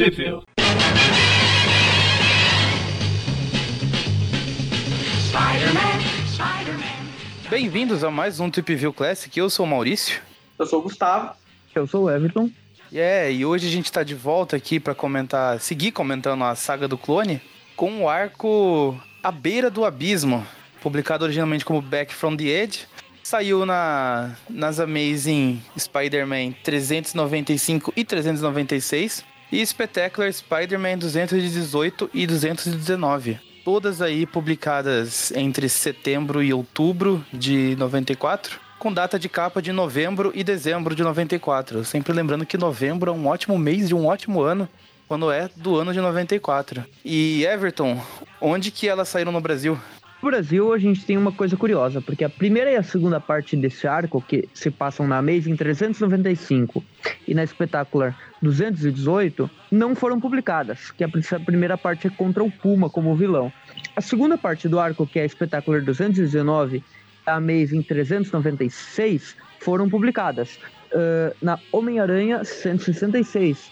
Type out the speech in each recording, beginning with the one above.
Tipo. Bem-vindos a mais um Trip View Classic. Eu sou o Maurício. Eu sou o Gustavo. Eu sou o Everton. E é, e hoje a gente tá de volta aqui para comentar, seguir comentando a saga do clone com o arco A Beira do Abismo, publicado originalmente como Back from the Edge. Saiu na, nas Amazing Spider-Man 395 e 396 e Spectacular Spider-Man 218 e 219. Todas aí publicadas entre setembro e outubro de 94 com data de capa de novembro e dezembro de 94. Sempre lembrando que novembro é um ótimo mês de um ótimo ano, quando é do ano de 94. E Everton, onde que elas saíram no Brasil? No Brasil, a gente tem uma coisa curiosa, porque a primeira e a segunda parte desse arco, que se passam na Amazing 395 e na Spectacular 218, não foram publicadas, que a primeira parte é contra o Puma como vilão. A segunda parte do arco, que é a Spectacular 219, a Amazing 396 foram publicadas uh, na Homem-Aranha 166,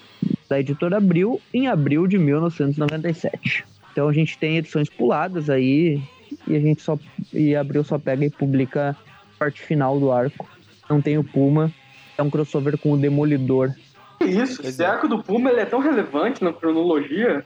da editora Abril, em abril de 1997. Então a gente tem edições puladas aí e a gente só e Abril só pega e publica a parte final do arco. Não tem o Puma, é um crossover com o Demolidor. Que isso? Esse é. arco do Puma ele é tão relevante na cronologia.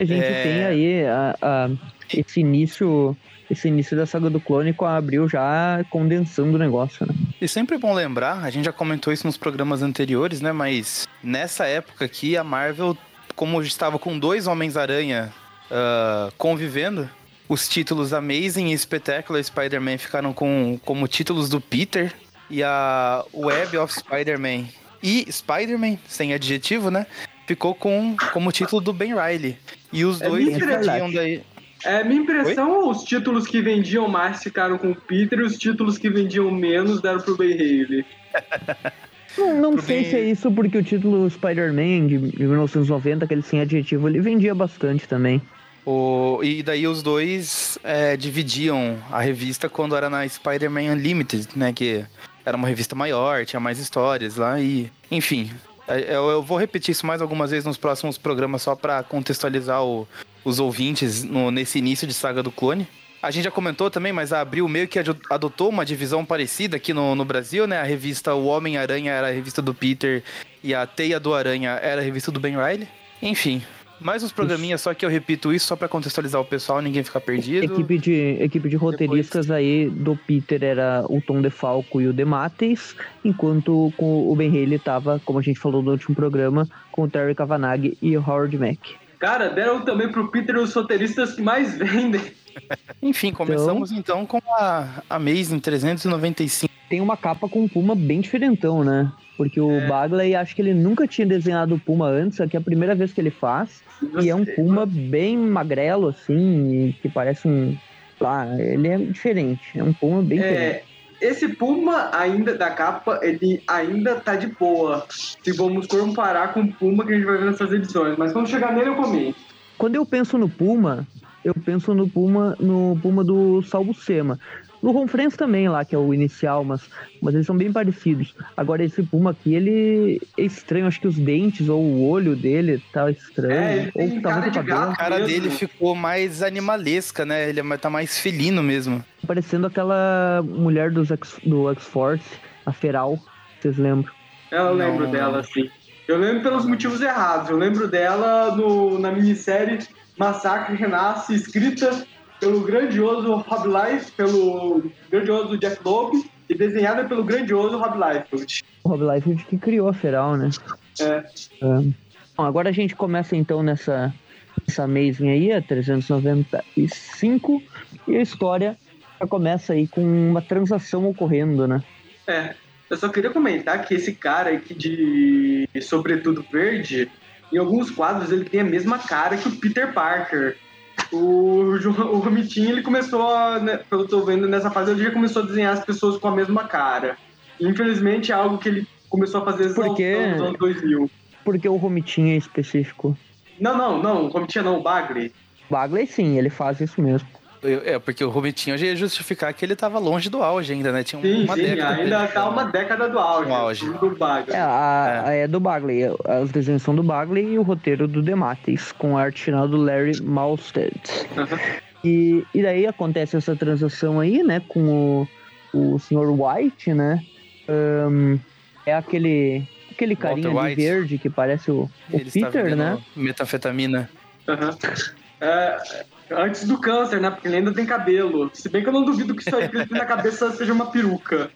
A gente é... tem aí a, a, esse início esse início da saga do clone com a Abril já condensando o negócio, né? E sempre é bom lembrar, a gente já comentou isso nos programas anteriores, né? Mas nessa época aqui, a Marvel, como estava com dois Homens-Aranha uh, convivendo, os títulos Amazing e Spectacular Spider-Man ficaram com, como títulos do Peter e a Web of Spider-Man e Spider-Man, sem adjetivo, né? Ficou com como título do Ben Riley. E os é dois dividiam daí. É, minha impressão, Oi? os títulos que vendiam mais ficaram com o Peter e os títulos que vendiam menos deram pro Ben Haley. Não, não sei ben... se é isso, porque o título Spider-Man de 1990, aquele sem adjetivo, ele vendia bastante também. O, e daí os dois é, dividiam a revista quando era na Spider-Man Unlimited, né? Que era uma revista maior, tinha mais histórias lá e... Enfim, é, eu, eu vou repetir isso mais algumas vezes nos próximos programas só para contextualizar o, os ouvintes no, nesse início de Saga do Clone. A gente já comentou também, mas a Abril meio que adotou uma divisão parecida aqui no, no Brasil, né? A revista O Homem-Aranha era a revista do Peter e a Teia do Aranha era a revista do Ben Riley. Enfim, mais uns programinhas, só que eu repito isso só para contextualizar o pessoal, ninguém ficar perdido. Equipe de, equipe de roteiristas Depois... aí do Peter era o Tom DeFalco e o Demates, enquanto com o Ben Haley tava, como a gente falou no último programa, com o Terry Kavanagh e o Howard Mack. Cara, deram também pro Peter os roteiristas que mais vendem. Enfim, começamos então, então com a Amazing 395. Tem uma capa com um Puma bem diferentão, né? Porque o é. Bagley, acho que ele nunca tinha desenhado o Puma antes, aqui é a primeira vez que ele faz. E é um Puma bem magrelo, assim, que parece um. Ah, ele é diferente. É um Puma bem é, diferente. Esse Puma ainda da capa, ele ainda tá de boa. Se vamos comparar com o Puma que a gente vai ver nessas edições. Mas quando chegar nele, eu comento. Quando eu penso no Puma, eu penso no Puma, no Puma do Salvo Sema. No Ronfrens também lá, que é o inicial, mas, mas eles são bem parecidos. Agora esse Puma aqui, ele é estranho. Acho que os dentes ou o olho dele tá estranho. É, ou tá muito cabelo. A cara dele ficou mais animalesca, né? Ele é tá mais felino mesmo. Parecendo aquela mulher dos X, do X-Force, a Feral. Vocês lembram? Eu lembro Não. dela, sim. Eu lembro pelos motivos errados. Eu lembro dela no, na minissérie Massacre Renasce, escrita pelo grandioso Rob Life, pelo grandioso Jeff Loeb e desenhada pelo grandioso Rob Liefeld. O Rob Liefeld que criou a Feral, né? É. é. Bom, agora a gente começa então nessa, nessa Amazing aí, a 395, e a história já começa aí com uma transação ocorrendo, né? É. Eu só queria comentar que esse cara aqui de Sobretudo Verde, em alguns quadros ele tem a mesma cara que o Peter Parker o, o Romitinho, ele começou, a, né, pelo que eu tô vendo nessa fase, ele já começou a desenhar as pessoas com a mesma cara. Infelizmente é algo que ele começou a fazer Porque... nos anos 2000. Porque o Romitinho é específico. Não, não, não, o Romitinho não, o Bagley. Bagley sim, ele faz isso mesmo. Eu- É, porque o Romitinho já ia justificar que ele tava longe do auge ainda, né? Tinha Sim, uma sim, década. ainda ele. tá uma década do auge. No auge. Do Baga. É, a, a- é do Bagley. Os desenhos são do Bagley e o roteiro do Dematis, com a arte final do Larry Malstead. E, e daí acontece essa transação aí, né, com o, o Sr. White, né? Ahn, é aquele, aquele Walter carinha ali White. verde que parece o, o está Peter, né? Metanfetamina. Aham. É, antes do câncer, né? Porque ele ainda tem cabelo. Se bem que eu não duvido que isso aí que ele tem na cabeça seja uma peruca.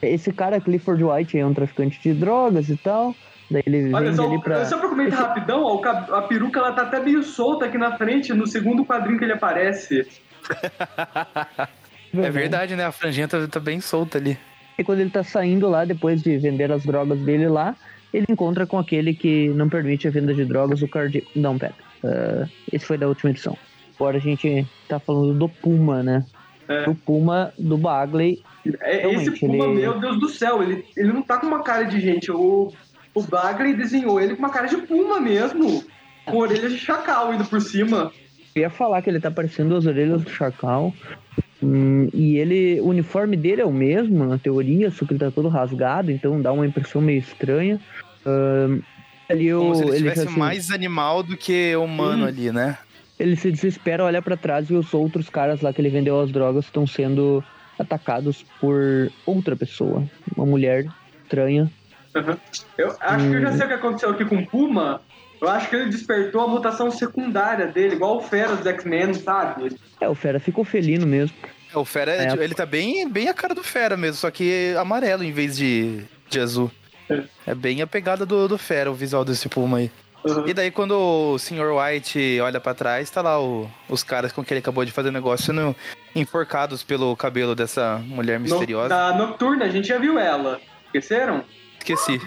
Esse cara, Clifford White, é um traficante de drogas e tal. Daí ele Olha vende só, ali pra. só pra comentar rapidão, ó, a peruca ela tá até meio solta aqui na frente, no segundo quadrinho que ele aparece. É verdade, né? A franjinha tá, tá bem solta ali. E quando ele tá saindo lá, depois de vender as drogas dele lá, ele encontra com aquele que não permite a venda de drogas, o Card... Não, pera. Ah, esse foi da última edição. Agora a gente tá falando do Puma, né? É. Do Puma, do Bagley. É, esse Puma, ele- meu Deus do céu, ele, ele não tá com uma cara de gente. O, o Bagley desenhou ele com uma cara de Puma mesmo. Com orelhas de chacal ainda por cima. Eu ia falar que ele tá parecendo as orelhas do Chacal. Hum, e ele, o uniforme dele é o mesmo, na teoria, só que ele tá todo rasgado, então dá uma impressão meio estranha. Ahn, ali Como o, se ele ele, tivesse assim, mais animal do que humano Hum. ali, né? ele se desespera, olha pra trás e os outros caras lá que ele vendeu as drogas estão sendo atacados por outra pessoa, uma mulher estranha. Eu acho que eu Hum. já sei o que aconteceu aqui com o Puma. Eu acho que ele despertou a mutação secundária dele, igual o Fera dos X-Men, sabe? É, o Fera ficou felino mesmo. É, o Fera, É. ele tá bem, bem a cara do Fera mesmo, só que amarelo em vez de, de azul. É. É bem a pegada do, do Fera, o visual desse Puma aí. Uhum. E daí quando o Sr. White olha pra trás, tá lá o- os caras com quem ele acabou de fazer negócio sendo enforcados pelo cabelo dessa mulher No- misteriosa. da Nocturna, a gente já viu ela. Esqueceram? Esqueci.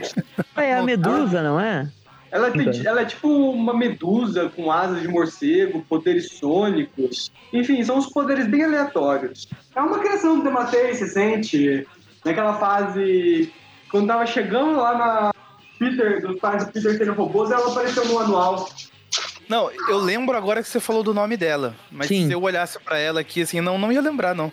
Ah, é a Medusa, não é? Ela, tem- Então. ela é tipo uma medusa com asas de morcego, poderes sônicos. Enfim, são uns poderes bem aleatórios. É uma criação do Dematei, se sente. Naquela fase. Quando tava chegando lá na. Peter, dos pais do Peter serem robôs, ela apareceu no anual. Não, eu lembro agora que você falou do nome dela. Mas Sim. se eu olhasse pra ela aqui, assim, não, não ia lembrar, não.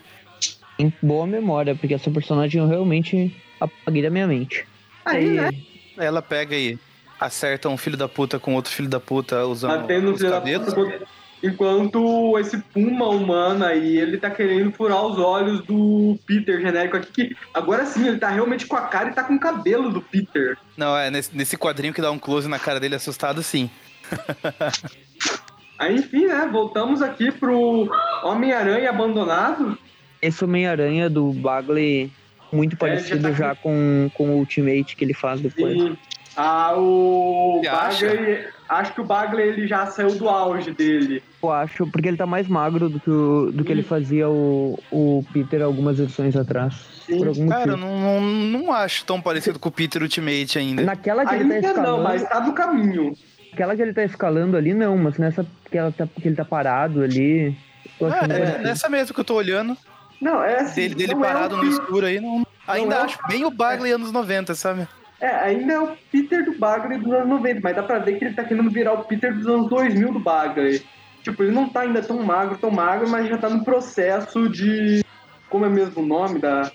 Em boa memória, porque essa personagem eu realmente apaguei da minha mente. Aí, E- né? Ela pega e acerta um filho da puta com outro filho da puta usando Batendo os cabelos. puta. Enquanto esse Puma humano aí, ele tá querendo furar os olhos do Peter genérico aqui, que agora sim, ele tá realmente com a cara e tá com o cabelo do Peter. Não, é nesse, nesse quadrinho que dá um close na cara dele assustado, sim. Aí, enfim, né? Voltamos aqui pro Homem-Aranha abandonado. Esse Homem-Aranha do Bagley, muito parecido já já, tá com, com o Ultimate que ele faz depois. E ah, o Você acha? Bagley. Acho que o Bagley ele já saiu do auge dele. Eu acho, porque ele tá mais magro do que, o, do que ele fazia o, o Peter algumas edições atrás. Sim. Por algum Cara, não, não, não acho tão parecido com o Peter Ultimate ainda. Naquela que ele tá Ainda escalando, não, mas tá no caminho. aquela que ele tá escalando ali, não, mas nessa que, ela tá, que ele tá parado ali. Ah, é parecido. nessa mesmo que eu tô olhando, Não, é assim. dele, dele não é parado o no escuro aí, não. Ainda é o- acho bem o Bagley anos 90, sabe? É, ainda é o Peter do Bagley dos anos 90, mas dá pra ver que ele tá querendo virar o Peter dos anos 2000 do Bagley. Tipo, ele não tá ainda tão magro, tão magro, mas já tá no processo de. Como é mesmo o nome da.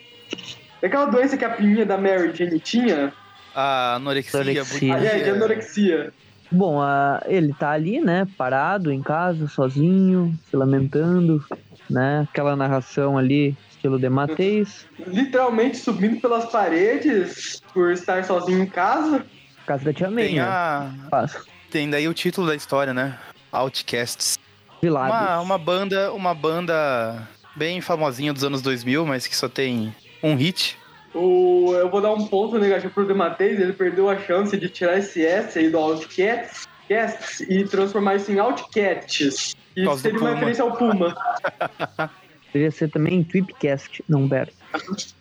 Daquela doença que a pininha da Mary Jane tinha. A anorexia, Anorexia. Ah, é, de anorexia. Bom, a- ele tá ali, né, parado em casa, sozinho, se lamentando, né? Aquela narração ali, estilo de Mateis, Literalmente subindo pelas paredes por estar sozinho em casa. casa da Tia May, Tem, né? a, tem daí o título da história, né? Outcasts. Uma, uma banda, uma banda bem famosinha dos anos 2000, mas que só tem um hit. O, eu vou dar um ponto negativo pro Dematês, ele perdeu a chance de tirar esse S aí do Outcats Casts e transformar isso em Outcats. E seria uma referência ao Puma. Deveria ser também Tweepcast, não Bear.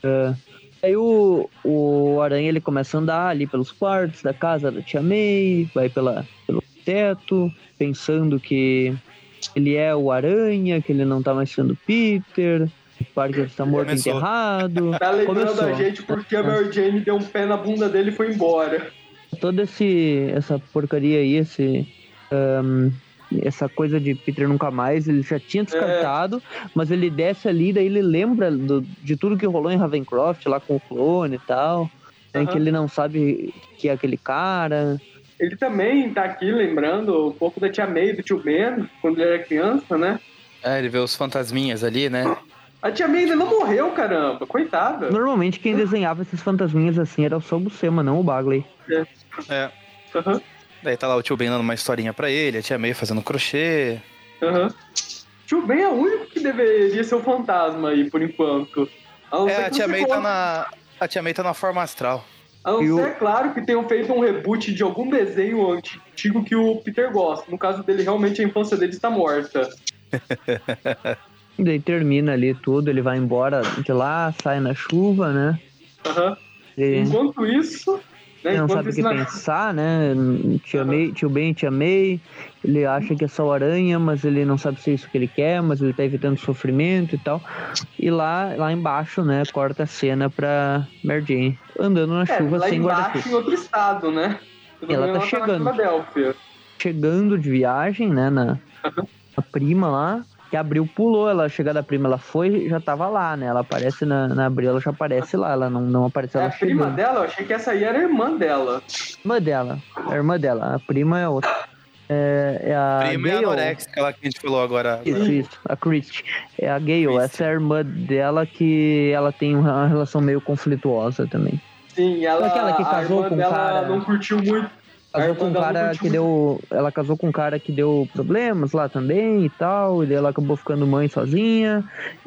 Ah, aí o, o Aranha ele começa a andar ali pelos quartos da casa da Tia May, vai pela, pelo teto, pensando que ele é o Aranha, que ele não tá mais sendo Peter, o Parker está morto Começou. enterrado. Tá lembrando Começou. a gente porque a Mary Jane deu um pé na bunda dele e foi embora. Toda esse, essa porcaria aí, esse, ahn, essa coisa de Peter nunca mais, ele já tinha descartado, é. mas ele desce ali, daí ele lembra do, de tudo que rolou em Ravencroft, lá com o clone e tal. Uhum. que ele não sabe que é aquele cara. Ele também tá aqui lembrando um pouco da tia May, do tio Ben, quando ele era criança, né? É, ele vê os fantasminhas ali, né? A tia May ainda não morreu, caramba, coitada. Normalmente quem desenhava esses fantasminhas assim era o São Buscema, não o Bagley. É. É. Uhum. Daí tá lá o tio Ben dando uma historinha pra ele, a tia May fazendo crochê. Uhum. Tio Ben é o único que deveria ser o fantasma aí, por enquanto. A é, a tia May tá na. A tia May tá na forma astral. A não ser, é claro, que tenham feito um reboot de algum desenho antigo que o Peter gosta. No caso dele, realmente a infância dele está morta. e daí termina ali tudo, ele vai embora de lá, sai na chuva, né? Uhum. E... Enquanto isso, né? Não sabe o que na... pensar, né? Te amei, tio bem, te amei. Ele acha que é só aranha, mas ele não sabe se é isso que ele quer, mas ele tá evitando sofrimento e tal. E lá, lá embaixo, né, corta a cena pra Mary Jane andando na é, chuva sem guarda-chuva. em outro estado, né? ela tá chegando. chegando de viagem, né, na, na prima lá que abriu pulou, ela chegada da prima, ela foi já tava lá, né? Ela aparece na, na abril, ela já aparece lá, ela não, não apareceu é ela a chegando. prima dela? Eu achei que essa aí era a irmã dela. Irmã dela, a irmã dela, a prima é outra. É, é a prima Gale. é a Alex, aquela que a gente falou agora. Isso, isso, a Christie. É a Gale, essa é a irmã dela que ela tem uma relação meio conflituosa também. Sim, ela, aquela que casou com dela cara... não curtiu muito Casou com um cara que deu. Ela casou com um cara que deu problemas lá também e tal. E ela acabou ficando mãe sozinha.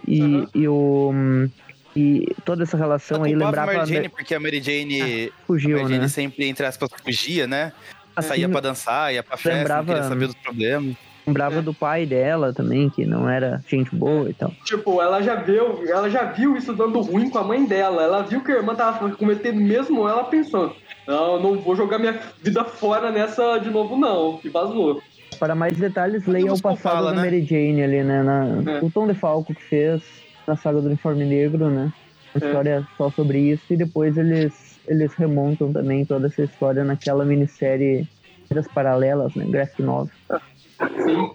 E, uhum. e o. E toda essa relação aí lembrava. A Mary Jane, porque a Mary Jane. Ah, fugiu, a Mary Jane né? sempre, entre aspas, fugia, né? Assim, saía pra dançar, ia pra festa, lembrava, não queria saber dos problemas. Lembrava é. do pai dela também, que não era gente boa e tal. Tipo, ela já viu, ela já viu isso dando ruim com a mãe dela. Ela viu que a irmã tava cometendo mesmo ela pensou. Não, não vou jogar minha vida fora nessa de novo, não. E vazou. Para mais detalhes, leia o passado fala, da né? Mary Jane ali, né? Na, é. O Tom DeFalco que fez na saga do Uniforme Negro, né? A é. história é. só sobre isso. E depois eles, eles remontam também toda essa história naquela minissérie das paralelas, né? Graphic Novel. Sim.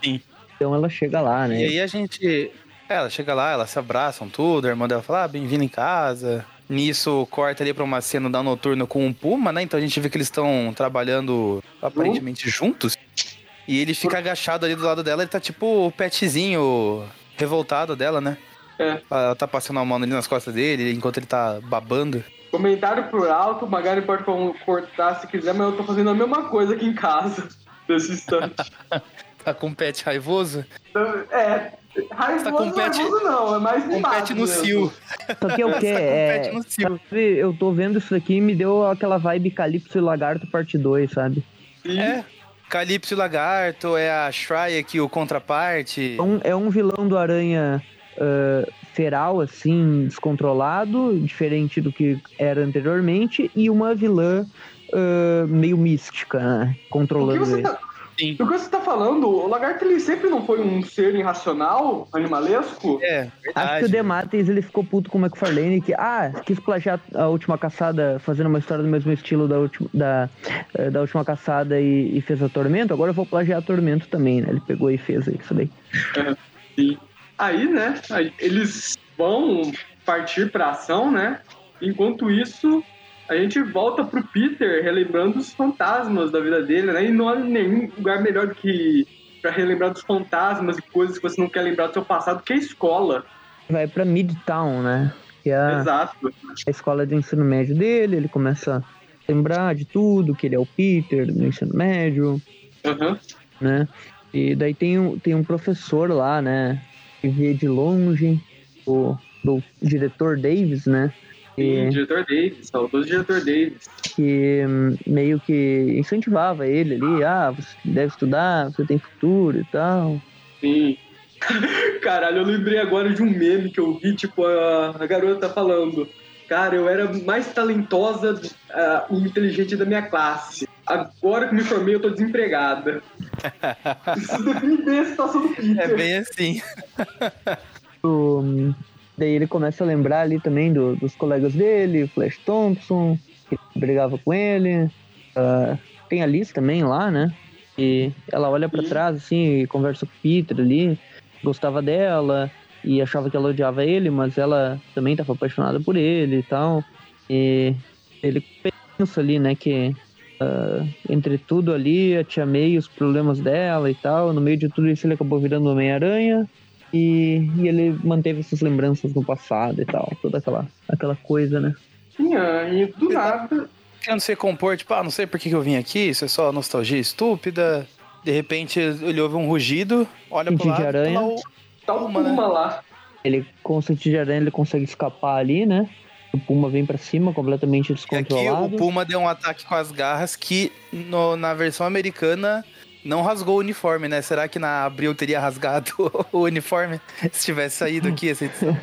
Sim. Então ela chega lá, né? E aí a gente... Ela chega lá, elas se abraçam tudo, a irmã dela fala, ah, bem-vindo em casa. Nisso, corta ali pra uma cena da noturno com um Puma, né? Então a gente vê que eles estão trabalhando aparentemente uhum. juntos. E ele fica agachado ali do lado dela, ele tá tipo o petzinho revoltado dela, né? É. Ela tá passando a mão ali nas costas dele, enquanto ele tá babando. Comentário por alto, o Magari pode cortar se quiser, mas eu tô fazendo a mesma coisa aqui em casa, nesse instante. tá com um pet raivoso? É, Raivoso, tá com pet, não, é mais pet no cio. Só que é o que? É, eu tô vendo isso aqui e me deu aquela vibe Calypso e Lagarto parte 2, sabe? Sim. É. Calypso e Lagarto, é a Shry aqui, o contraparte. É um, é um vilão do Aranha uh, feral, assim, descontrolado, diferente do que era anteriormente, e uma vilã uh, meio mística, né? Controlando ele. Tá, Sim. Do que você tá falando, o lagarto ele sempre não foi um ser irracional, animalesco? É, verdade. Acho que o Demates ele ficou puto com o McFarlane que, ah, quis plagiar a última caçada, fazendo uma história do mesmo estilo da última, da, eh, da última caçada e, e fez a Tormento, agora eu vou plagiar a Tormento também, né? Ele pegou e fez isso daí. É, sim. Aí, né, aí eles vão partir pra ação, né? Enquanto isso, a gente volta pro Peter relembrando os fantasmas da vida dele, né? E não há nenhum lugar melhor do que para relembrar dos fantasmas e coisas que você não quer lembrar do seu passado que a escola. Vai para Midtown, né? Que é a, Exato. a escola de ensino médio dele, ele começa a lembrar de tudo, que ele é o Peter do ensino médio, uhum. né? E daí tem um, tem um professor lá, né? Que vê de longe, o, o diretor Davis, né? Sim, diretor Davis, saudoso diretor Davis. Que hum, meio que incentivava ele ali, ah, você deve estudar, você tem futuro e tal. Sim. Caralho, eu lembrei agora de um meme que eu vi, tipo, a, a garota falando. Cara, eu era mais talentosa uh, e inteligente da minha classe. Agora que me formei, eu tô desempregada. Isso define bem a situação do Peter. É bem assim. o, Daí ele começa a lembrar ali também do, dos colegas dele, Flash Thompson, que brigava com ele. Uh, tem a Liz também lá, né? E ela olha para trás, assim, e conversa com o Peter ali, gostava dela e achava que ela odiava ele, mas ela também estava apaixonada por ele e tal. E ele pensa ali, né, que uh, entre tudo ali, a Tia May, os problemas dela e tal, no meio de tudo isso ele acabou virando Homem-Aranha. E, e, ele manteve essas lembranças no passado e tal, toda aquela, aquela coisa, né? Sim, e do nada querendo se compor, tipo, ah, não sei por que, que eu vim aqui, isso é só nostalgia estúpida. De repente ele ouve um rugido, olha pro lado, aranha. Tá, o... tá o Puma, né? lá. Ele, com o sentido de aranha, ele consegue escapar ali, né? O Puma vem para cima, completamente descontrolado. E aqui o Puma deu um ataque com as garras que no, na versão americana não rasgou o uniforme, né? Será que na Abril teria rasgado o uniforme se tivesse saído aqui essa edição?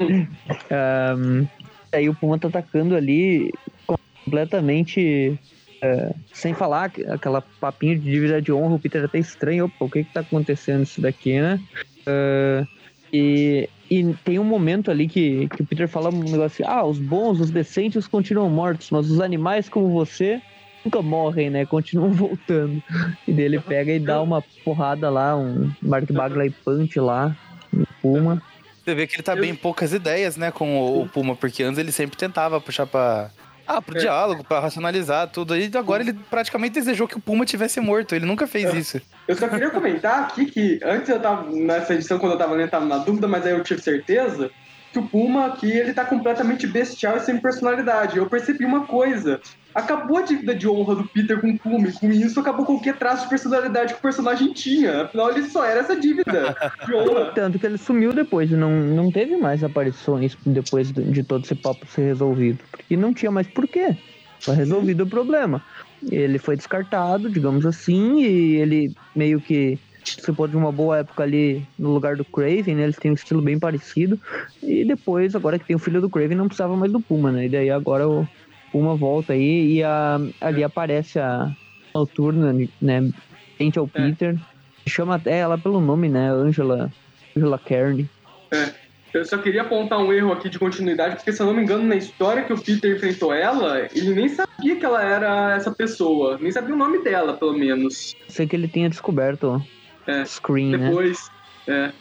um, aí o Puma tá atacando ali completamente é, sem falar aquela papinho de dívida de honra, o Peter até estranho, opa, o que que tá acontecendo isso daqui, né? Uh, e, e tem um momento ali que, que o Peter fala um negócio assim, ah, os bons, os decentes continuam mortos, mas os animais como você nunca morrem, né? Continuam voltando. E daí ele pega e dá uma porrada lá, um Mark Bagley Punch lá, no Puma. Você vê que ele tá bem poucas ideias, né, com o, Puma, porque antes ele sempre tentava puxar pra. Ah, pro é. diálogo, pra racionalizar tudo. E agora ele praticamente desejou que o Puma tivesse morto. Ele nunca fez é. isso. Eu só queria comentar aqui que antes eu tava, nessa edição, quando eu tava lendo, tava na dúvida, mas aí eu tive certeza que o Puma aqui, ele tá completamente bestial e sem personalidade. Eu percebi uma coisa acabou a dívida de honra do Peter com o Puma, e com isso acabou qualquer traço de personalidade que o personagem tinha. Afinal, ele só era essa dívida de honra. Tanto que ele sumiu depois, não, não teve mais aparições depois de todo esse papo ser resolvido. Porque não tinha mais porquê. Foi resolvido o problema. Ele foi descartado, digamos assim, e ele meio que se pôde uma boa época ali no lugar do Craven, né? Eles têm um estilo bem parecido. E depois, agora que tem o filho do Craven, não precisava mais do Puma, né? E daí agora o, uma volta aí e a, ali aparece a noturna, né? Frente ao é. Peter. Chama até ela pelo nome, né? Angela, Angela Cairn. É. Eu só queria apontar um erro aqui de continuidade, porque se eu não me engano, na história que o Peter enfrentou ela, ele nem sabia que ela era essa pessoa. Nem sabia o nome dela, pelo menos. Sei que ele tinha descoberto é. Screen, né? Depois, né?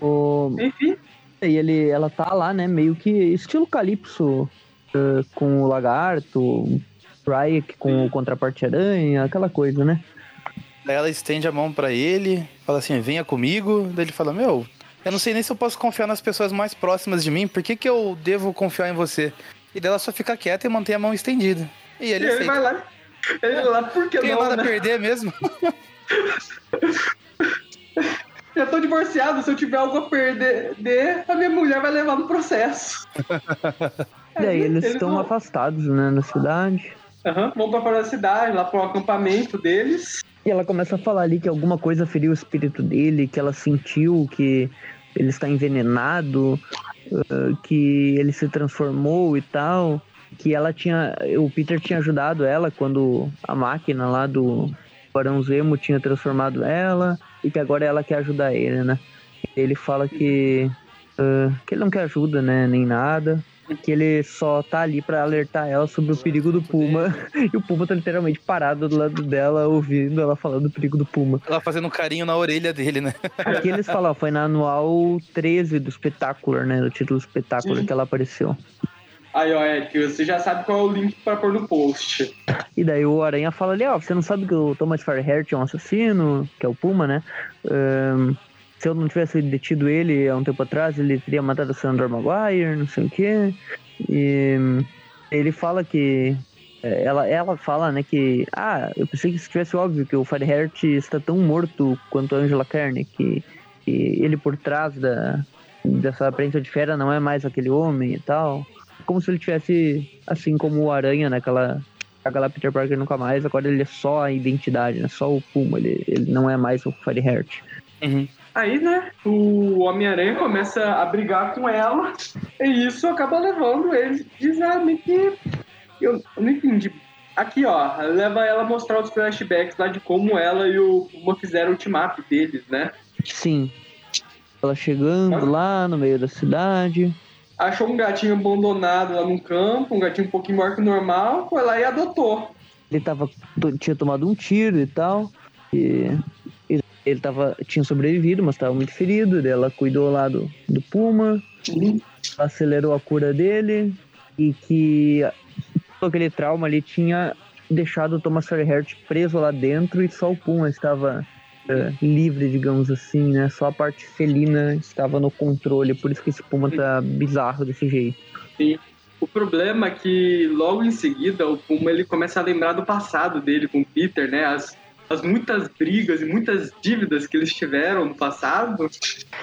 é. O... Enfim. E ele, ela tá lá, né? Meio que estilo Calypso uh, com o lagarto, Ryek com o contraparte aranha, aquela coisa, né? Daí ela estende a mão para ele, fala assim, venha comigo. Daí ele fala, meu, eu não sei nem se eu posso confiar nas pessoas mais próximas de mim, por que, que eu devo confiar em você? E daí ela só fica quieta e mantém a mão estendida. E ele, e ele vai lá. Ele vai lá, por que Tem não, nada né? a perder mesmo. Eu tô divorciado, se eu tiver algo a perder, a minha mulher vai levar no processo. E aí eles, estão vão... afastados, né, na cidade. Aham, uhum, vão pra fora da cidade, lá pro acampamento deles. E ela começa a falar ali que alguma coisa feriu o espírito dele, que ela sentiu que ele está envenenado, que ele se transformou e tal. Que ela tinha. O Peter tinha ajudado ela quando a máquina lá do Barão Zemo tinha transformado ela e que agora ela quer ajudar ele, né? Ele fala que, uh, que ele não quer ajuda, né? Nem nada que ele só tá ali para alertar ela sobre o perigo do Puma. E o Puma tá literalmente parado do lado dela, ouvindo ela falando do perigo do Puma. Ela fazendo um carinho na orelha dele, né? Aqui eles falam, foi na anual 13 do Spectacular, né? Do título Spectacular Sim. que ela apareceu. Aí, ó, Eric, você já sabe qual é o link pra pôr no post. E daí o Aranha fala ali, ó, você não sabe que o Thomas Fireheart é um assassino, que é o Puma, né? Um, se eu não tivesse detido ele há um tempo atrás, ele teria matado a Sandra Maguire, não sei o quê. E ele fala que. É, ela, ela fala, né, que. Ah, eu pensei que estivesse óbvio que o Fireheart está tão morto quanto a Angela Carney, que, que ele por trás da, dessa aparência de fera não é mais aquele homem e tal. Como se ele tivesse, assim como o Aranha naquela. Aquela Peter Parker nunca mais, agora ele é só a identidade, né? Só o Puma, ele, ele não é mais o Fireheart. Uhum. Aí, né, o Homem-Aranha começa a brigar com ela e isso acaba levando ele diz, ah, que eu não entendi. Aqui, ó, leva ela a mostrar os flashbacks lá de como ela e o Puma fizeram o ultimato deles, né? Sim. Ela chegando ah. lá no meio da cidade. Achou um gatinho abandonado lá no campo, um gatinho um pouquinho maior que o normal, foi lá e adotou. ele tava, tinha tomado um tiro e tal. E, ele tava, tinha sobrevivido, mas estava muito ferido. Ela cuidou lá do, do Puma, Uhum. acelerou a cura dele e que todo aquele trauma ali tinha deixado o Thomas Fairhert preso lá dentro e só o Puma estava livre, digamos assim, né? Só a parte felina estava no controle, por isso que esse Puma tá bizarro desse jeito. O problema é que logo em seguida o Puma ele começa a lembrar do passado dele com o Peter, né? As, as muitas brigas e muitas dívidas que eles tiveram no passado.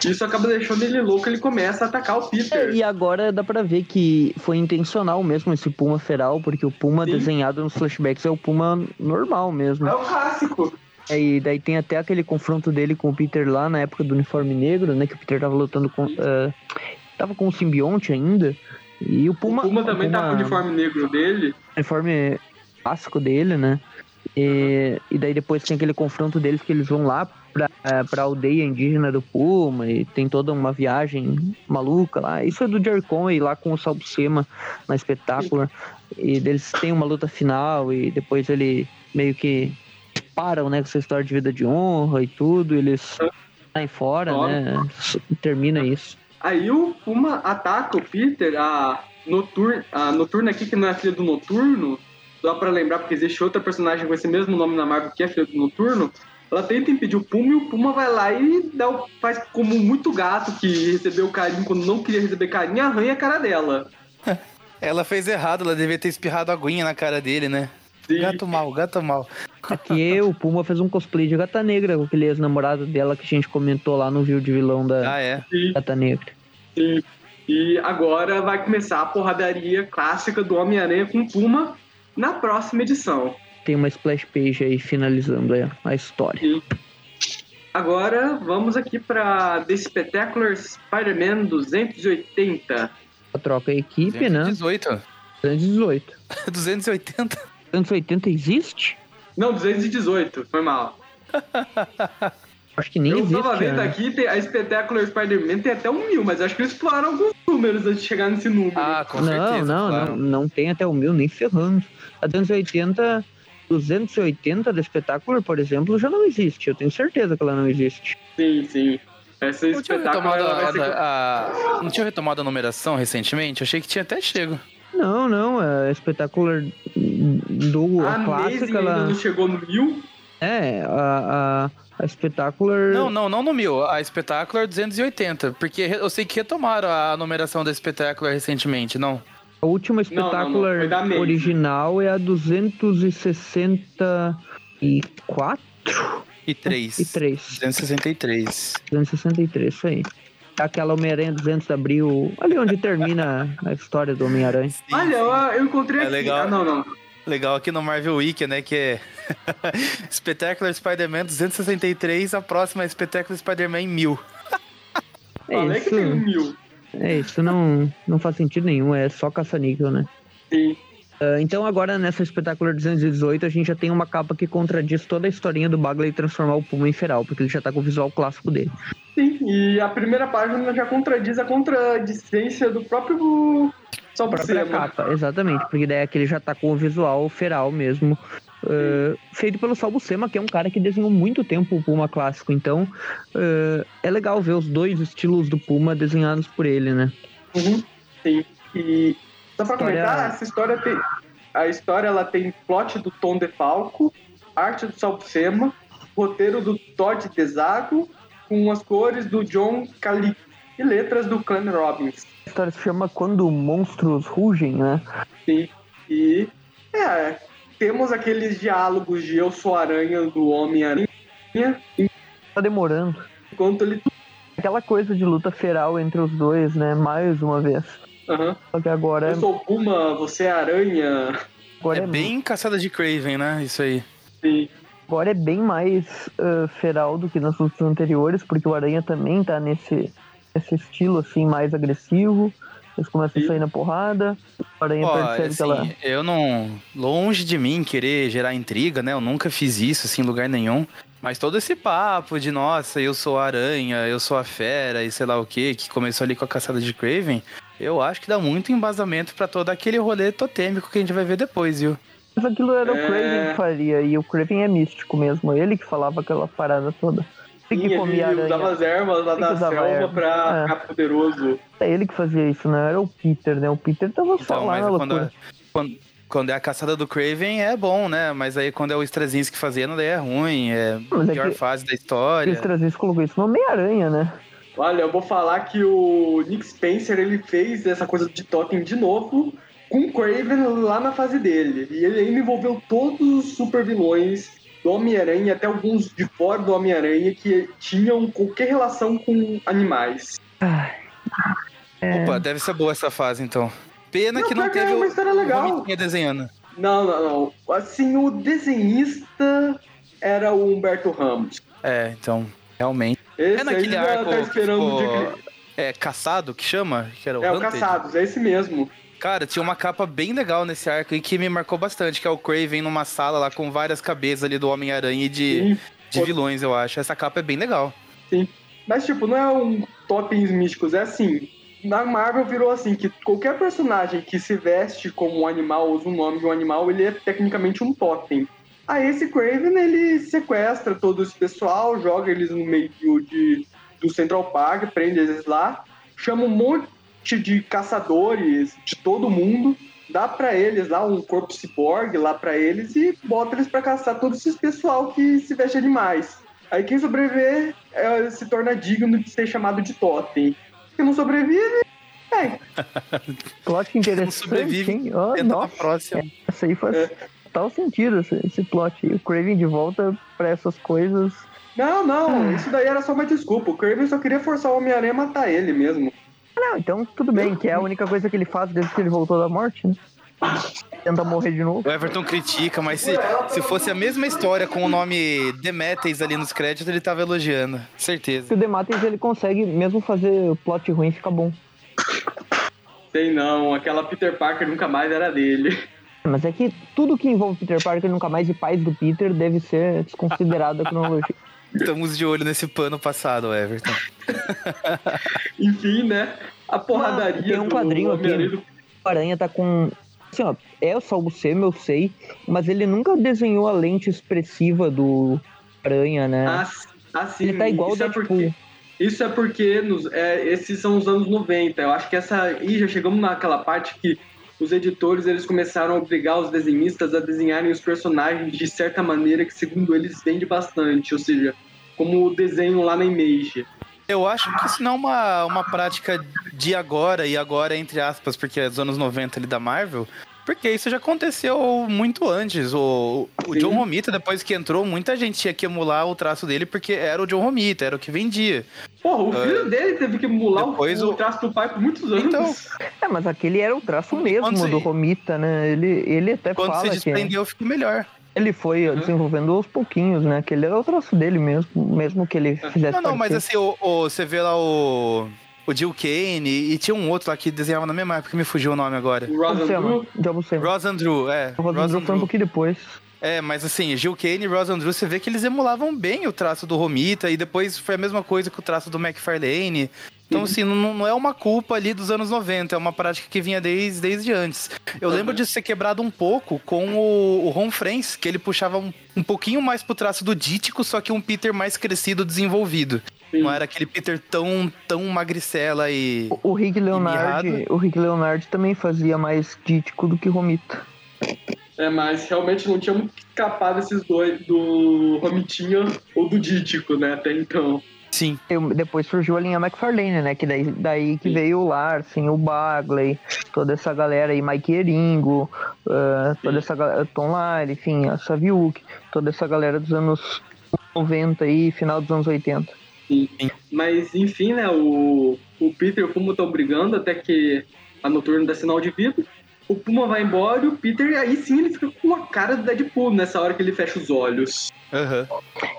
Isso acaba deixando ele louco, ele começa a atacar o Peter. É, e agora dá pra ver que foi intencional mesmo esse Puma feral, porque o Puma Sim. desenhado nos flashbacks é o Puma normal mesmo. É o clássico. É, e daí tem até aquele confronto dele com o Peter lá na época do uniforme negro, né? Que o Peter tava lutando com. eh, tava com o simbionte ainda. E o Puma. o Puma também tá com o uniforme negro dele. uniforme clássico dele, né? E, e daí depois tem aquele confronto deles que eles vão lá pra, pra aldeia indígena do Puma e tem toda uma viagem maluca lá. Isso é do Jerry Conway lá com o Salbucema na espetácula. E eles têm uma luta final e depois ele meio que param, né, com essa história de vida de honra e tudo. Eles saem fora, Claro. né? Termina isso. Aí o Puma ataca o Peter, a Noturna, a Noturna aqui, que não é filha do Noturno, dá pra lembrar porque existe outra personagem com esse mesmo nome na Marvel que é filha do Noturno. Ela tenta impedir o Puma e o Puma vai lá e dá o- faz como muito gato que recebeu carinho quando não queria receber carinho, arranha a cara dela. Ela fez errado, ela devia ter espirrado aguinha na cara dele, né? Sim. Gato mal, gato mal. Aqui o Puma fez um cosplay de gata negra com aquele ex-namorado dela que a gente comentou lá no vídeo de vilão da Ah, é. Sim, Gata Negra. sim. E agora vai começar a porradaria clássica do Homem-Aranha com o Puma na próxima edição. Tem uma splash page aí finalizando a, a história. Agora vamos aqui para The Spectacular Spider-Man 280. A troca a equipe, né? 218. 218. 280. 280 existe? Não, 218, foi mal. Acho que nem eu existe. tava vendo né? aqui, tem, a Spectacular Spider-Man tem até um mil, mas acho que eles exploraram alguns números antes de chegar nesse número. Ah, com não, certeza. não, claro. não, não tem até o mil nem ferrando. A 280, 280 da Spectacular, por exemplo, já não existe. Eu tenho certeza que ela não existe. Sim, sim. Essa Não tinha, retomado vai a, ser... a- não tinha retomado a numeração recentemente? Eu achei que tinha até chego. Não, não, a Spectacular do A a clássica, ela. não chegou no mil. É, a, a, a Spectacular. Não, não, não no mil. A Spectacular 280. Porque eu sei que retomaram a numeração da Spectacular recentemente, não? A última Não, não, não, Spectacular original é a 264 E 3. e 3. 263. 263, isso aí. Aquela Homem-Aranha 200 de abril, ali onde termina a história do Homem-Aranha. Olha, eu, eu encontrei É aqui. legal. Ah, não, não. Legal aqui no Marvel Wiki, né? Que é Spectacular Spider-Man 263, a próxima é Spectacular Spider-Man 1000. É Falei que tem um isso, mil. é isso não, não faz sentido nenhum, é só caça-níquel, né? Sim. Ah, então agora nessa Espetacular 218 a gente já tem uma capa que contradiz toda a historinha do Bagley transformar o Puma em feral, porque ele já tá com o visual clássico dele. Sim, e a primeira página já contradiz a contradicência do próprio Só por própria ser, capa, exatamente, porque daí é que ele já tá com o visual feral mesmo. ah, feito pelo Sal Buscema, que é um cara que desenhou muito tempo o Puma clássico, então ah, é legal ver os dois estilos do Puma desenhados por ele, né? Uhum, sim. E só pra História- comentar, essa história tem. A história ela tem plot do Tom DeFalco, arte do Salpsema, roteiro do Todd Desago, com as cores do John Cali e letras do Clan Robbins. A história se chama Quando Monstros Rugem, né? Sim. E é, temos aqueles diálogos de Eu sou aranha do Homem-Aranha, Tá demorando. enquanto ele. Aquela coisa de luta feral entre os dois, né? Mais uma vez. Aham. Só que agora, Eu sou Puma, você é aranha. agora, É é, bem caçada de Craven, né? Isso aí. Sim. agora é bem mais ah, feral do que nas lutas anteriores, porque o Aranha também tá nesse, nesse estilo assim, mais agressivo. Eles começam Sim. a sair na porrada. O Aranha Ó, percebe assim, que ela. eu não. Longe de mim querer gerar intriga, né? Eu nunca fiz isso, assim, em lugar nenhum. Mas todo esse papo de, nossa, eu sou a aranha, eu sou a fera e sei lá o que, que começou ali com a caçada de Craven, eu acho que dá muito embasamento pra todo aquele rolê totêmico que a gente vai ver depois, viu? Mas aquilo era o É. Craven que faria, e o Craven é místico mesmo, ele que falava aquela parada toda. Ele que ele usava aranha. as ervas lá da usava selva erva. pra É. ficar poderoso. É ele que fazia isso, não era o Peter, né? O Peter tava só Então, lá mas na quando, loucura. quando, quando é a caçada do Craven é bom, né? Mas aí quando é o Straczynski fazendo, daí é ruim, é Mas a é pior que- fase da O história. Straczynski colocou isso no Homem-Aranha, né? Olha, eu vou falar que o Nick Spencer ele fez essa coisa de totem de novo com o Craven lá na fase dele. E ele ainda envolveu todos os super vilões do Homem-Aranha, até alguns de fora do Homem-Aranha que tinham qualquer relação com animais. Ai. É, Opa, deve ser boa essa fase então. Pena Não, que não teve é uma o história legal. Romitinha desenhando. Não, não, não. Assim, o desenhista era o Humberto Ramos. É, então, realmente. Esse É naquele ainda arco tá que esperando o ficou, que- é, caçado, que chama? Que era o É o Hunted? Caçados, é esse mesmo. Cara, tinha uma capa bem legal nesse arco aí que me marcou bastante, que é o Craven numa sala lá com várias cabeças ali do Homem-Aranha e de, Sim. de vilões, eu acho. Essa capa é bem legal. Mas, tipo, não é um topens místicos, é assim. Na Marvel virou assim, que qualquer personagem que se veste como um animal, usa o nome de um animal, ele é tecnicamente um totem. Aí esse Craven, ele sequestra todo esse pessoal, joga eles no meio de, do Central Park, prende eles lá, chama um monte de caçadores de todo mundo, dá pra eles lá um corpo ciborgue lá pra eles e bota eles pra caçar todo esse pessoal que se veste animais. Aí quem sobreviver é, se torna digno de ser chamado de totem. Quem não sobrevive, é. plot interessante, sobrevive, hein? Oh, nossa, próxima. essa aí faz É. total sentido, esse, esse plot aí. O Craven de volta pra essas coisas. Não, não, isso daí era só uma desculpa. O Kraven só queria forçar o Homem-Aranha a matar ele mesmo. Não, então tudo bem, que é a única coisa que ele faz desde que ele voltou da morte, né? Tenta morrer de novo. O Everton critica, mas se, se fosse a mesma história com o nome Demetes ali nos créditos, ele tava elogiando. Certeza. Se o Demates ele consegue mesmo fazer o plot ruim ficar bom. Sei não, aquela Peter Parker nunca mais era dele. Mas é que tudo que envolve Peter Parker nunca mais e pais do Peter deve ser desconsiderado a cronologia. Estamos de olho nesse pano passado, Everton. Enfim, né? A porradaria tem um do quadrinho aqui. Do- O Aranha tá com. Assim, ó, é o Salvo Sema, eu sei, mas ele nunca desenhou a lente expressiva do Aranha, né? Ah, ah, sim. ele tá igual o isso é Deadpool. porque, Isso é porque nos, é, esses são os anos 90. Eu acho que essa. Ih, já chegamos naquela parte que os editores eles começaram a obrigar os desenhistas a desenharem os personagens de certa maneira que, segundo eles, vende bastante. Ou seja, como o desenho lá na Image. Eu acho que isso não é uma, uma prática de agora, e agora entre aspas, porque é dos anos 90 ali da Marvel, porque isso já aconteceu muito antes. O, o Sim. John Romita, depois que entrou, muita gente tinha que emular o traço dele, porque era o John Romita, era o que vendia. Porra, o filho dele teve que emular o. Depois o traço do pai por muitos anos. Então, É, mas aquele era o traço Quando mesmo se- do Romita, né? Ele, ele até quando fala se que desprendeu, ficou melhor. ele foi Uhum. desenvolvendo aos pouquinhos, né? Que ele era o traço dele mesmo, mesmo que ele fizesse Não, não, mas assim, o, o- você vê lá o, o Jill Kane, e tinha um outro lá que desenhava na mesma época, que me fugiu o nome agora. O Ross Andrew, é. O Ross Andrew foi um pouquinho depois. É, mas assim, Gil Kane e Ross Andrew, você vê que eles emulavam bem o traço do Romita e depois foi a mesma coisa com o traço do McFarlane. Então, assim, não, não é uma culpa ali dos anos 90, é uma prática que vinha desde, desde antes. Eu lembro de ser quebrado um pouco com o, o Ron Friends, que ele puxava um, um pouquinho mais pro traço do Dítico, só que um Peter mais crescido, desenvolvido. Sim. Não era aquele Peter tão, tão magricela e... O Rick Leonard, o Rick Leonard também fazia mais dítico do que Romita. É, mas realmente não tinha muito que escapar desses dois, do Romitinha ou do Dítico, né, até então. Sim. Eu- depois surgiu a linha McFarlane, né? Que daí, daí que Sim. veio o Larsen, o Bagley, toda essa galera aí, Mike Eringo, ah, toda essa galera, Tom Lyle, enfim, a Saviuk, toda essa galera dos anos 90 aí, final dos anos 80. Mas, enfim, né, o, o Peter e o Puma estão brigando até que a Noturno dá sinal de vida. O Puma vai embora e o Peter, aí sim, ele fica com a cara do Deadpool nessa hora que ele fecha os olhos. Aham.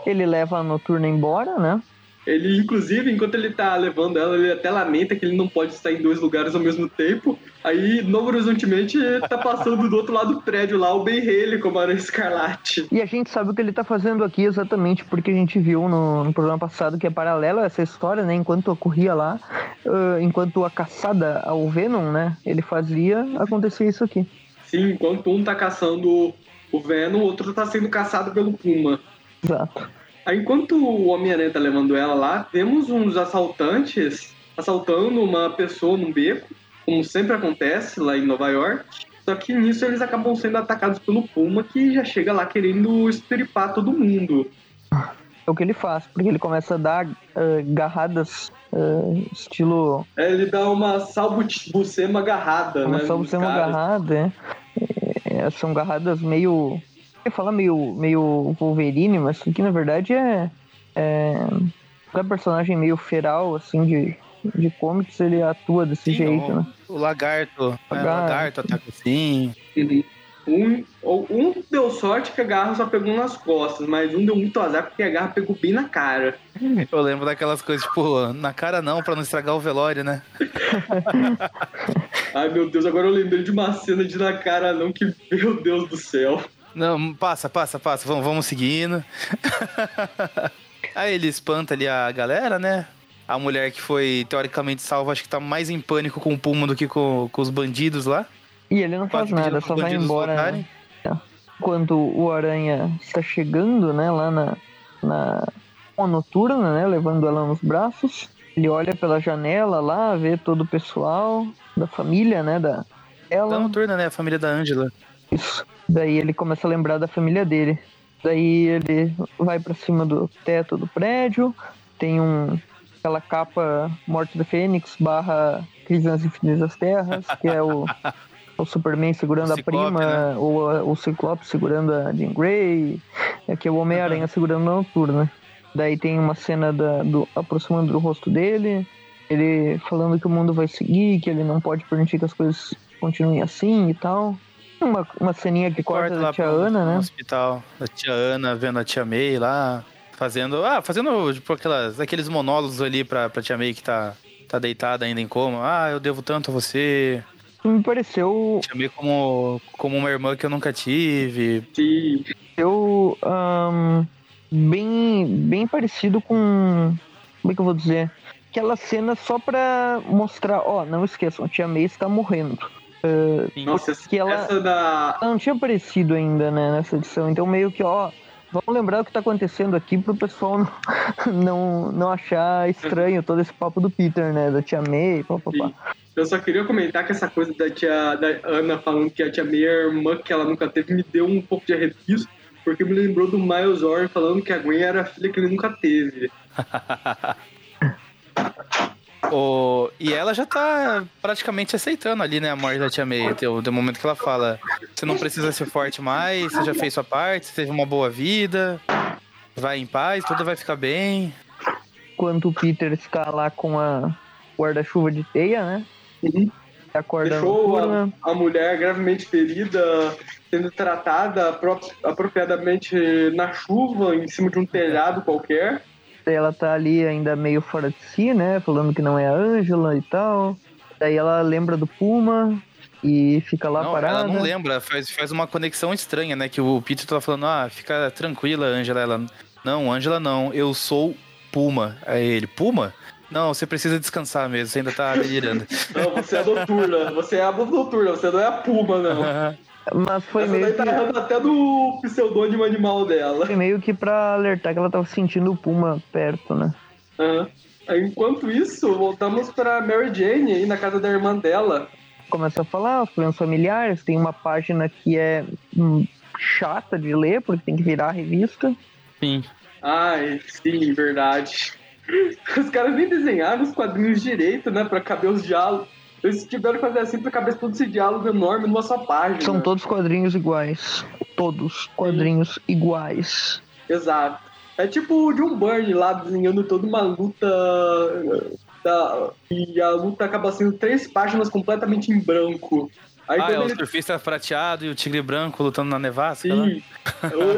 Ele leva a Noturna embora, né? Ele, inclusive, enquanto ele tá levando ela, ele até lamenta que ele não pode estar em dois lugares ao mesmo tempo. Aí, no horizontemente, tá passando do outro lado do prédio lá o Ben Haley como Aranha Escarlate. E a gente sabe o que ele tá fazendo aqui exatamente porque a gente viu no, no programa passado que é paralelo a essa história, né? Enquanto ocorria lá, ah, enquanto a caçada ao Venom, né? Ele fazia acontecer isso aqui. Sim, enquanto um tá caçando o Venom, o outro tá sendo caçado pelo Puma. Exato. Aí, enquanto o Homem-Aranha tá levando ela lá, temos uns assaltantes assaltando uma pessoa num beco, como sempre acontece lá em Nova York. Só que nisso eles acabam sendo atacados pelo Puma, que já chega lá querendo estripar todo mundo. É o que ele faz, porque ele começa a dar uh, garradas uh, estilo. É, ele dá uma salbucema agarrada, uma né? salbucema agarrada, é. é. São garradas meio. Eu falar meio, meio Wolverine, mas que na verdade é. É, é personagem meio feral, assim, de, de comics, ele atua desse Sim, jeito, o, né? O lagarto. Lagarto, é, lagarto ataca assim. Uhum. Um, um deu sorte que a garra só pegou nas costas, mas um deu muito azar porque a garra pegou bem na cara. Eu lembro daquelas coisas, tipo, na cara não, pra não estragar o velório, né? Ai meu Deus, agora eu lembrei de uma cena de na cara não, que meu Deus do céu. Não, passa, passa, passa, vamos, vamos seguindo. Aí ele espanta ali a galera, né? A mulher que foi teoricamente salva, acho que tá mais em pânico com o Puma do que com, com os bandidos lá. E ele não faz nada, só vai embora. Né? Quando o Aranha está chegando, né, lá na, na uma noturna, né, levando ela nos braços, ele olha pela janela lá, vê todo o pessoal da família, né, da ela. Da noturna, né, a família da Angela. Isso. Daí ele começa a lembrar da família dele. Daí ele vai para cima do teto do prédio, tem um aquela capa Morte da Fênix barra Crise nas Infinitas Terras, que é o o Superman segurando a prima, né? ou o Ciclope segurando a Jean Grey, aqui é o Homem-Aranha uhum. segurando a Noturna. Daí tem uma cena da, do, aproximando do rosto dele, ele falando que o mundo vai seguir, que ele não pode permitir que as coisas continuem assim e tal. Uma, uma ceninha que corta, corta da tia pro, Ana, né? No hospital, da tia Ana vendo a tia May lá, fazendo. Ah, fazendo tipo, aquelas, aqueles monólogos ali pra, pra tia May que tá, tá deitada ainda em coma. Ah, eu devo tanto a você me pareceu. Chamei como, como uma irmã que eu nunca tive. Sim. Eu. Um, bem, bem parecido com. Como é que eu vou dizer? Aquela cena só pra mostrar, ó, não esqueçam, a tia May está morrendo. Uh, Nossa, que ela, essa da. Ela não tinha aparecido ainda, né, nessa edição. Então meio que, ó, vamos lembrar o que está acontecendo aqui pro pessoal não, não, não achar estranho todo esse papo do Peter, né? Da tia May, papapá. Eu só queria comentar que essa coisa da tia da Ana falando que a tia May é a irmã que ela nunca teve me deu um pouco de arrepio, porque me lembrou do Miles Orr falando que a Gwen era a filha que ele nunca teve. O... E ela já tá praticamente aceitando ali, né, a morte da Tia May. Tem o momento que ela fala: você não precisa ser forte mais, você já fez sua parte, você teve uma boa vida, vai em paz, tudo vai ficar bem. Quando o Peter ficar lá com a guarda-chuva de teia, né? Uhum. Acorda Deixou a, a, mulher gravemente ferida, sendo tratada apropriadamente na chuva, em cima de um telhado qualquer. Ela tá ali ainda meio fora de si, né? Falando que não é a Ângela e tal. Daí ela lembra do Puma e fica lá não, parada. Ela não lembra, faz, faz uma conexão estranha, né? Que o Peter tá falando, ah, fica tranquila, Ângela. Ela, não, Ângela não, eu sou Puma. Aí ele, Puma? Não, você precisa descansar mesmo, você ainda tá delirando. não, você é noturna, você é a noturna, você não é a Puma, não. Mas foi Essa meio daí tá que... tá errando até do pseudônimo animal dela. Foi meio que pra alertar que ela tava sentindo o Puma perto, né? Uhum. Enquanto isso, voltamos pra Mary Jane aí na casa da irmã dela. Começa a falar os problemas familiares, tem uma página que é hum, chata de ler, porque tem que virar a revista. Sim. Ai, sim, verdade. Os caras nem desenharam os quadrinhos direito, né? Pra caber os diálogos. Eles tiveram que fazer assim pra caber todo esse diálogo enorme numa só página. São todos quadrinhos iguais. Todos quadrinhos Sim. iguais. Exato. É tipo o John Byrne lá desenhando toda uma luta. Da... E a luta acaba sendo três páginas completamente em branco. Aí ah, é o surfista prateado e o tigre branco lutando na nevasca? Sim.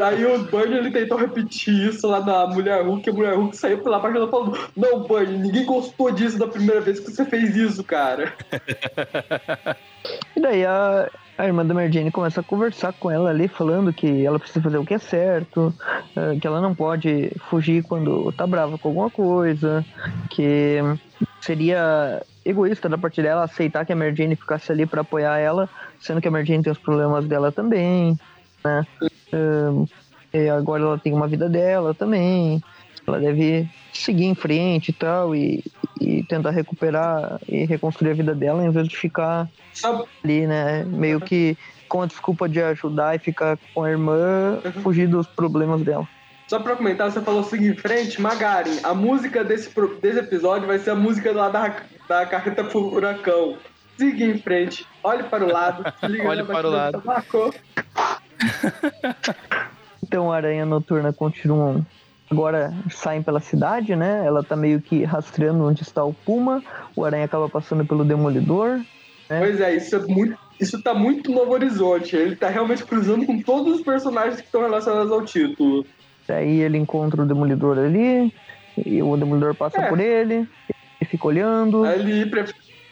Aí o Burn ele tentou repetir isso lá na Mulher Hulk, e a Mulher Hulk saiu pela página falando: Não, Burn, ninguém gostou disso da primeira vez que você fez isso, cara. e daí a, a irmã da Mary Jane começa a conversar com ela ali, falando que ela precisa fazer o que é certo, eh, que ela não pode fugir quando tá brava com alguma coisa, que seria egoísta da parte dela aceitar que a Mary Jane ficasse ali para apoiar ela, sendo que a Mary Jane tem os problemas dela também. né? Um, e agora ela tem uma vida dela também. Ela deve seguir em frente e tal, e, e tentar recuperar e reconstruir a vida dela, em vez de ficar ali, né? Meio que com a desculpa de ajudar e ficar com a irmã, fugir dos problemas dela. Só pra comentar, você falou seguir em frente, Magaren, a música desse, desse episódio vai ser a música lá da, da carreta furacão. Siga em frente, olhe para o lado, Olhe para o batida do tabaco. Então a Aranha Noturna continua. Agora saem pela cidade, né? Ela tá meio que rastreando onde está o Puma. O Aranha acaba passando pelo Demolidor. Pois é, isso é muito. Isso tá muito Novo Horizonte. Ele tá realmente cruzando com todos os personagens que estão relacionados ao título. Daí ele encontra o Demolidor ali. E o Demolidor passa É. por ele. E fica olhando. Aí ele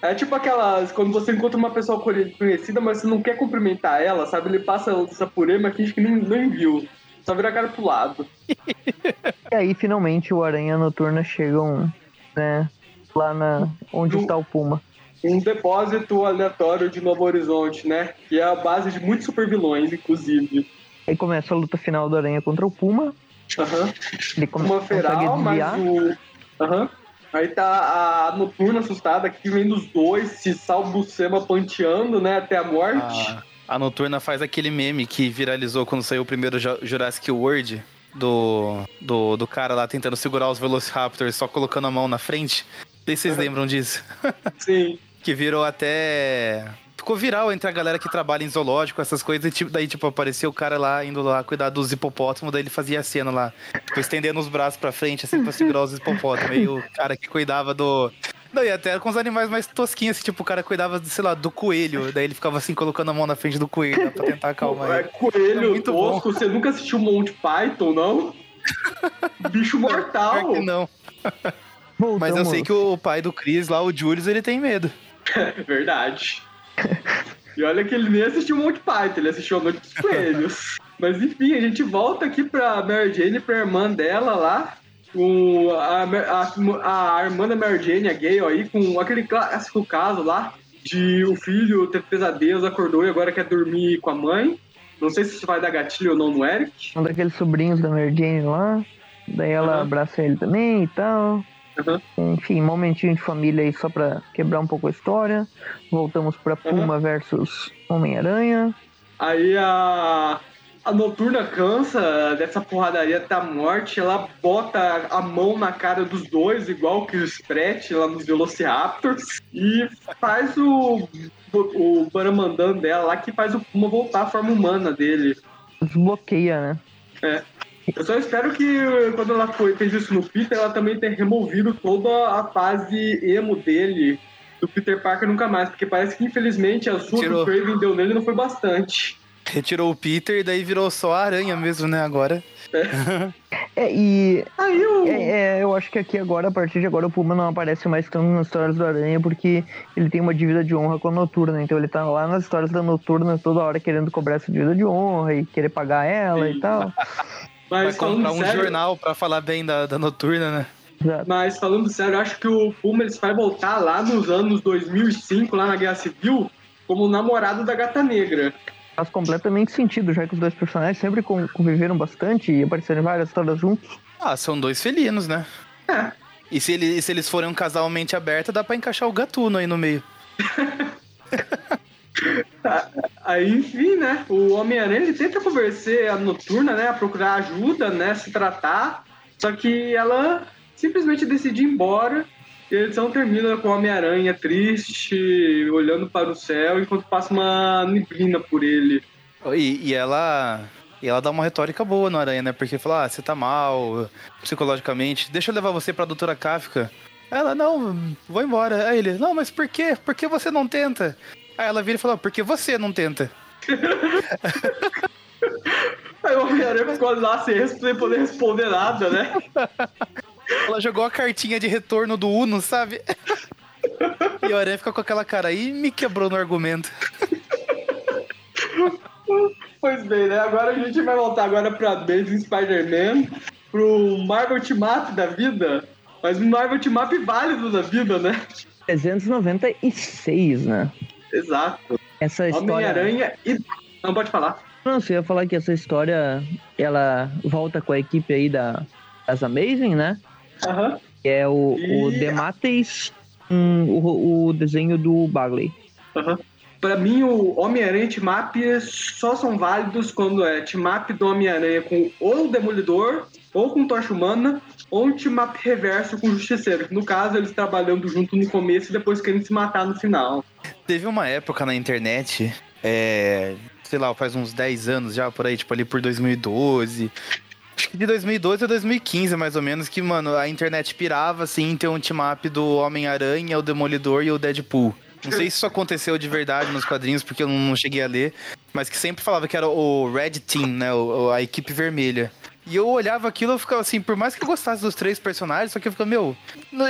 é tipo aquelas. Quando você encontra uma pessoa conhe- conhecida, mas você não quer cumprimentar ela, sabe? Ele passa essa por ele, mas finge que nem, nem viu. Só vira a cara pro lado. E aí finalmente o Aranha Noturna chegam, né? Lá na onde Do- está o Puma. Um depósito aleatório de Novo Horizonte, né? Que é a base de muitos super vilões, inclusive. Aí começa a luta final do Aranha contra o Puma. Ele come- Uma feral, mas o. Aham. Aí tá a noturna assustada que vem dos dois, se salbucema panteando, né? Até a morte. A, a Noturna faz aquele meme que viralizou quando saiu o primeiro Ju- Jurassic World. Do, do, do cara lá tentando segurar os Velociraptors só colocando a mão na frente. Não sei se vocês lembram disso. Sim. Que virou até. Ficou viral entre a galera que trabalha em zoológico, essas coisas. E tipo, daí, tipo, apareceu o cara lá indo lá cuidar dos hipopótamos, daí ele fazia a cena lá. Tipo, estendendo os braços pra frente, assim, pra segurar os hipopótamos. E o cara que cuidava do. Não, e até com os animais mais tosquinhos, assim, tipo, o cara cuidava, sei lá, do coelho. Daí ele ficava assim, colocando a mão na frente do coelho né, pra tentar acalmar É ele. coelho É muito bom. tosco. Você nunca assistiu Monty Python, não? Bicho mortal. que não. Voltamos. Mas eu sei que o pai do Chris lá, o Julius, ele tem medo. É verdade. E olha que ele nem assistiu Monty Python, ele assistiu a Noite dos Coelhos. Mas enfim, a gente volta aqui pra Mary Jane, pra irmã dela lá. Com a, a, a irmã da Mary Jane, a Gale aí, com aquele clássico caso lá de o filho ter pesadelos, acordou e agora quer dormir com a mãe. Não sei se isso vai dar gatilho ou não no Eric. Um daqueles sobrinhos da Mary Jane lá. Daí ela Aham. abraça ele também e tal. Aham. Enfim, momentinho de família aí só pra quebrar um pouco a história. Voltamos pra Puma versus Homem-Aranha. Aí a, a Noturna cansa dessa porradaria até a morte. Ela bota a mão na cara dos dois, igual que o Sprat lá nos Velociraptors. E faz o, o Baramandan dela lá, que faz o Puma voltar à forma humana dele. Desbloqueia, né? Eu só espero que quando ela foi, fez isso no Peter, ela também tenha removido toda a fase emo dele. Do Peter Parker nunca mais, porque parece que infelizmente a sua Tirou. que o Craven deu nele não foi bastante. Retirou o Peter e daí virou só a aranha mesmo, né, agora. É, e Aí o. é, é, eu acho que aqui agora, a partir de agora, o Puma não aparece mais tanto nas histórias do Aranha, porque ele tem uma dívida de honra com a Noturna. Então ele tá lá nas histórias da Noturna toda hora querendo cobrar essa dívida de honra e querer pagar ela Sim. e tal. Vai Mas comprar falando um sério, jornal pra falar bem da, da Noturna, né? Mas falando sério, eu acho que o Puma ele vai voltar lá nos anos 2005, lá na Guerra Civil, como namorado da Gata Negra. Faz completamente sentido, já que os dois personagens sempre con- conviveram bastante e apareceram em várias histórias juntos. Ah, são dois felinos, né? É. E se, ele, se eles forem um casal mente aberta, dá pra encaixar o gatuno aí no meio. Aí, enfim, né? O Homem-Aranha ele tenta convencer a Noturna, né? A procurar ajuda, né? Se tratar. Só que ela simplesmente decide ir embora. E a edição termina com o Homem-Aranha triste, olhando para o céu, enquanto passa uma neblina por ele. E, e ela. E ela dá uma retórica boa no Aranha, né? Porque fala, ah, você tá mal psicologicamente, deixa eu levar você pra doutora Kafka. Ela, não, vou embora. Aí ele, não, mas por quê? Por que você não tenta? Aí ela vira e fala, porque você não tenta. Aí o Homem-Aranha ficou lá sem, poder responder nada, né? Ela jogou a cartinha de retorno do Uno, sabe? E o Aranha fica com aquela cara aí e me quebrou no argumento. Pois bem, né? Agora a gente vai voltar agora pra Amazing Spider-Man, pro Marvel Team Up da vida. Mas um Marvel Team Up válido da vida, né? 396, né? Exato. Essa história. Homem-Aranha e. Não pode falar. Não, você ia falar que essa história, ela volta com a equipe aí da, das Amazing, né? Aham. Que é o, o E- Demates, um, o, o desenho do Bagley. Aham. Pra mim, o Homem-Aranha e Team-Up só são válidos quando é Team-Up do Homem-Aranha com ou o Demolidor, ou com Tocha Humana, ou Team-Up reverso com Justiceiro. No caso, eles trabalhando junto no começo e depois querendo se matar no final. Teve uma época na internet, é, sei lá, faz uns 10 anos já, por aí, tipo ali por 2012. Acho que de 2012 a 2015, mais ou menos, que, mano, a internet pirava, assim, em ter um team-up do Homem-Aranha, o Demolidor e o Deadpool. Não sei se isso aconteceu de verdade nos quadrinhos, porque eu não cheguei a ler, mas que sempre falava que era o Red Team, né, a equipe vermelha. E eu olhava aquilo e ficava assim, por mais que eu gostasse dos três personagens, só que eu ficava, meu,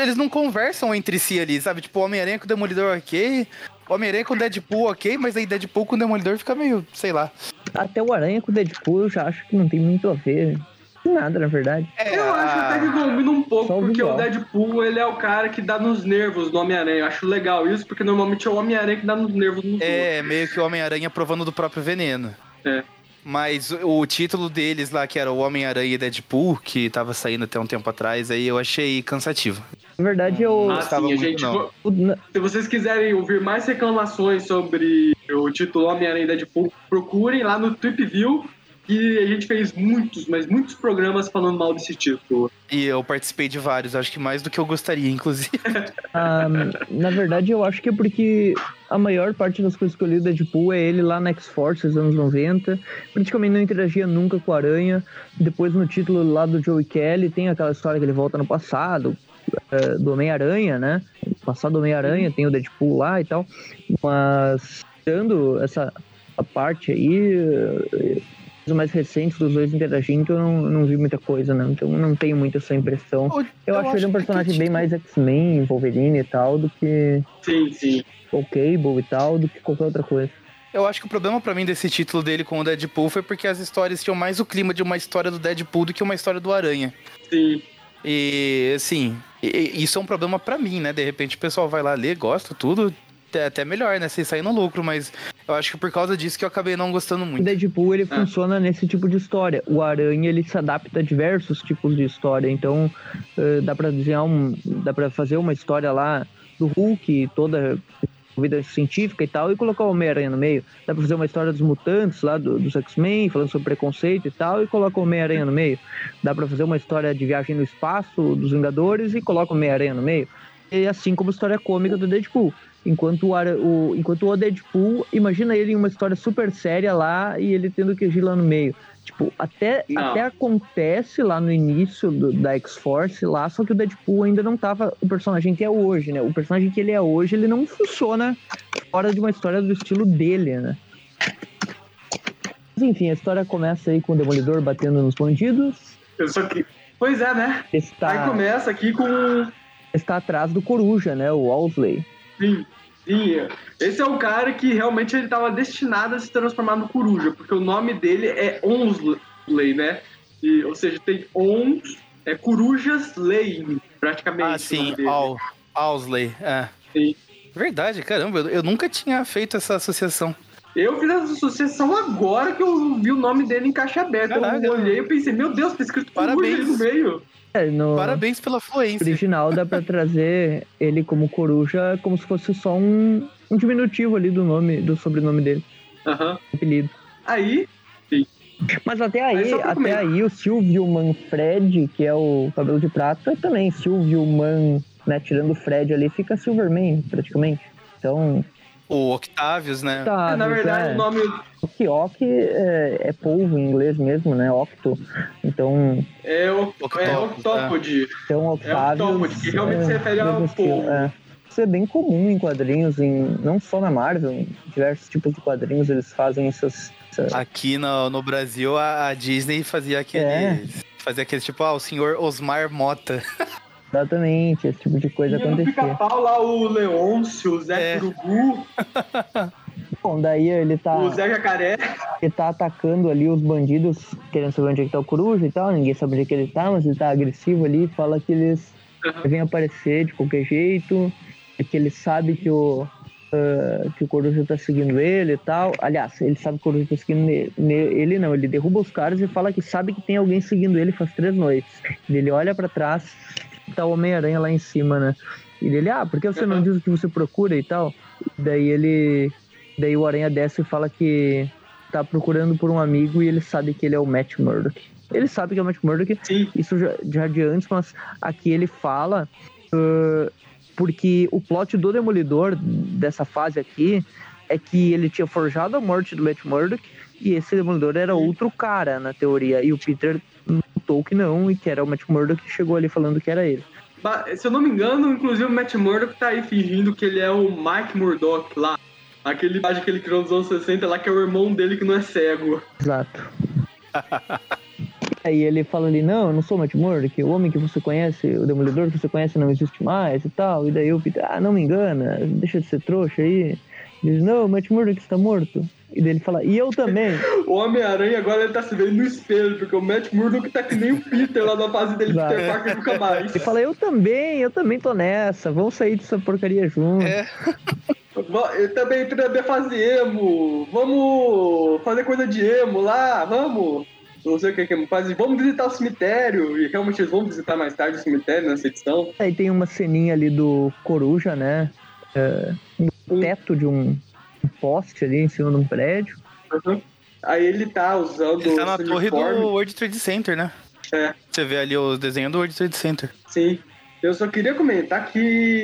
eles não conversam entre si ali, sabe? Tipo, o Homem-Aranha com o Demolidor, ok. Homem-Aranha com o Deadpool, ok, mas aí Deadpool com o Demolidor fica meio, sei lá. Até o Aranha com o Deadpool eu já acho que não tem muito a ver. Nada, na verdade. É, Eu acho até que combina um pouco, Só porque o. Deadpool, ele é o cara que dá nos nervos do Homem-Aranha. Eu acho legal isso, porque normalmente é o Homem-Aranha que dá nos nervos do É, meio que o Homem-Aranha provando do próprio veneno. É. Mas o título deles lá, que era o Homem-Aranha e Deadpool, que tava saindo até um tempo atrás, aí eu achei cansativo. Na verdade, eu. Ah, sim, muito, gente... não. Se vocês quiserem ouvir mais reclamações sobre o título Homem-Aranha e Deadpool, procurem lá no Trip Que a gente fez muitos, mas muitos programas falando mal desse título. E eu participei de vários, acho que mais do que eu gostaria, inclusive. ah, na verdade, eu acho que é porque a maior parte das coisas que eu li do Deadpool é ele lá na X-Force, nos anos 90. Praticamente não interagia nunca com o Aranha. Depois, no título lá do Joey Kelly, tem aquela história que ele volta no passado, eh, do Homem-Aranha, né? Passado do Homem-Aranha, tem o Deadpool lá e tal. Mas, dando essa a parte aí, eh, mais recentes dos dois interagindo, eu não, não vi muita coisa, né? Então não tenho muito essa impressão. Eu, acho, ele um que personagem que, bem tipo, mais X-Men, Wolverine e tal, do que Sim, sim. o Cable e tal, do que qualquer outra coisa. Eu acho que o problema pra mim desse título dele com o Deadpool foi porque as histórias tinham mais o clima de uma história do Deadpool do que uma história do Aranha. Sim. E, assim, isso é um problema pra mim, né? De repente o pessoal vai lá ler, gosta, tudo, até, até melhor, né? Sem sair no lucro, mas eu acho que por causa disso que eu acabei não gostando O muito. Deadpool, ele Ah. funciona nesse tipo de história. O Aranha, ele se adapta a diversos tipos de história. Então, eh, dá pra desenhar um... Dá pra fazer uma história lá do Hulk, toda vida científica e tal, e colocar o Homem-Aranha no meio. Dá pra fazer uma história dos mutantes lá, do- dos X-Men, falando sobre preconceito e tal, e coloca o Homem-Aranha no meio. Dá pra fazer uma história de viagem no espaço dos Vingadores e coloca o Homem-Aranha no meio. E assim como a história cômica do Deadpool. Enquanto o, o, enquanto o Deadpool, imagina ele em uma história super séria lá e ele tendo que agir lá no meio. Tipo, até, Não. até acontece lá no início do- da X-Force lá, só que o Deadpool ainda não tava o personagem que é hoje, né? O personagem que ele é hoje, ele não funciona fora de uma história do estilo dele, né? Mas enfim, a história começa aí com o Demolidor batendo nos bandidos. Eu só que... Pois é, né? Aí Está, começa aqui com... está atrás do Coruja, né? O Owsley. Sim, sim. Esse é o cara que realmente ele estava destinado a se transformar no coruja, porque o nome dele é Onsley, né? E, ou seja, tem Ons, é Corujas Lane, praticamente. Ah, sim. Al, Owsley, é. Sim. Verdade, caramba, eu, eu nunca tinha feito essa associação. Eu fiz essa associação agora que eu vi o nome dele em caixa aberta. Caraca. eu olhei e pensei, meu Deus, tá escrito Parabéns. no meio. É, no Parabéns pela fluência. original dá pra trazer ele como Coruja como se fosse só um, um diminutivo ali do nome, do sobrenome dele, Aham. apelido. Aí, Mas até Aí aí, só pra até aí o Silvio Manfred, que é o cabelo de prata, também Silvio Man, né, tirando o Fred ali, fica Silverman, praticamente. Então, O Octavius, né? tá, na verdade, é, o nome o Kioque é, é polvo em inglês mesmo, né, octo. Então, é, o, é Octopus, Octopode. então Octavius... Octopus, que realmente se refere ao polvo. é. Isso é bem comum em quadrinhos, em, não só na Marvel, em diversos tipos de quadrinhos eles fazem essas... essa- Aqui no, no Brasil, a, a Disney fazia aquele. É. Fazia aquele tipo, ah, o senhor Osmar Mota. Exatamente, esse tipo de coisa E no acontecer. pica-pau lá, o Leôncio, o Zé É. Bom, daí ele tá... o Zé Jacaré. Ele tá atacando ali os bandidos, querendo saber onde é que tá o coruja e tal. Ninguém sabe onde é que ele tá, mas ele tá agressivo ali. Fala que eles Aham. devem aparecer de qualquer jeito. E que ele sabe que o, uh, que o Coruja tá seguindo ele e tal. Aliás, ele sabe que o Coruja tá seguindo ele, ele não, ele derruba os caras e fala que sabe que tem alguém seguindo ele faz três noites. Ele olha para trás, tá o Homem-Aranha lá em cima, né? E ele, ah, por que você não diz o que você procura e tal? Daí ele. Daí o Aranha desce e fala que tá procurando por um amigo e ele sabe que ele é o Matt Murdock. Ele sabe que é o Matt Murdock, Sim. isso já, já de antes, mas aqui ele fala uh, porque o plot do Demolidor dessa fase aqui é que ele tinha forjado a morte do Matt Murdock e esse Demolidor era outro cara, na teoria, e o Peter notou que não, e que era o Matt Murdock que chegou ali falando que era ele. Se eu não me engano, inclusive o Matt Murdock tá aí fingindo que ele é o Mike Murdock lá. Aquele imagem que ele criou nos anos 60 lá, que é o irmão dele que não é cego. Exato. Aí ele fala ali, não, eu não sou o Matt Murdock, o homem que você conhece, o Demolidor que você conhece não existe mais e tal. E daí o Peter, ah, não me engana, deixa de ser trouxa aí. Ele diz, não, o Matt Murdock está morto. E daí ele fala, e eu também. o Homem-Aranha agora ele tá se vendo no espelho, porque o Matt Murdock tá que nem o Peter lá na fase dele, Exato. Peter Parker nunca mais. Ele fala, eu também, eu também tô nessa, vamos sair dessa porcaria junto. É. Eu também entrei na fase emo, vamos fazer coisa de emo lá, vamos não sei o que que faz. Vamos visitar o cemitério. E realmente eles vão visitar mais tarde o cemitério nessa edição. Aí tem uma ceninha ali do Coruja, né? É, no teto de um, um, poste ali em cima de um prédio. Uhum. Aí ele tá usando. Ele tá na torre do World Trade Center, né? É. Você vê ali o desenho do World Trade Center. Sim. Eu só queria comentar que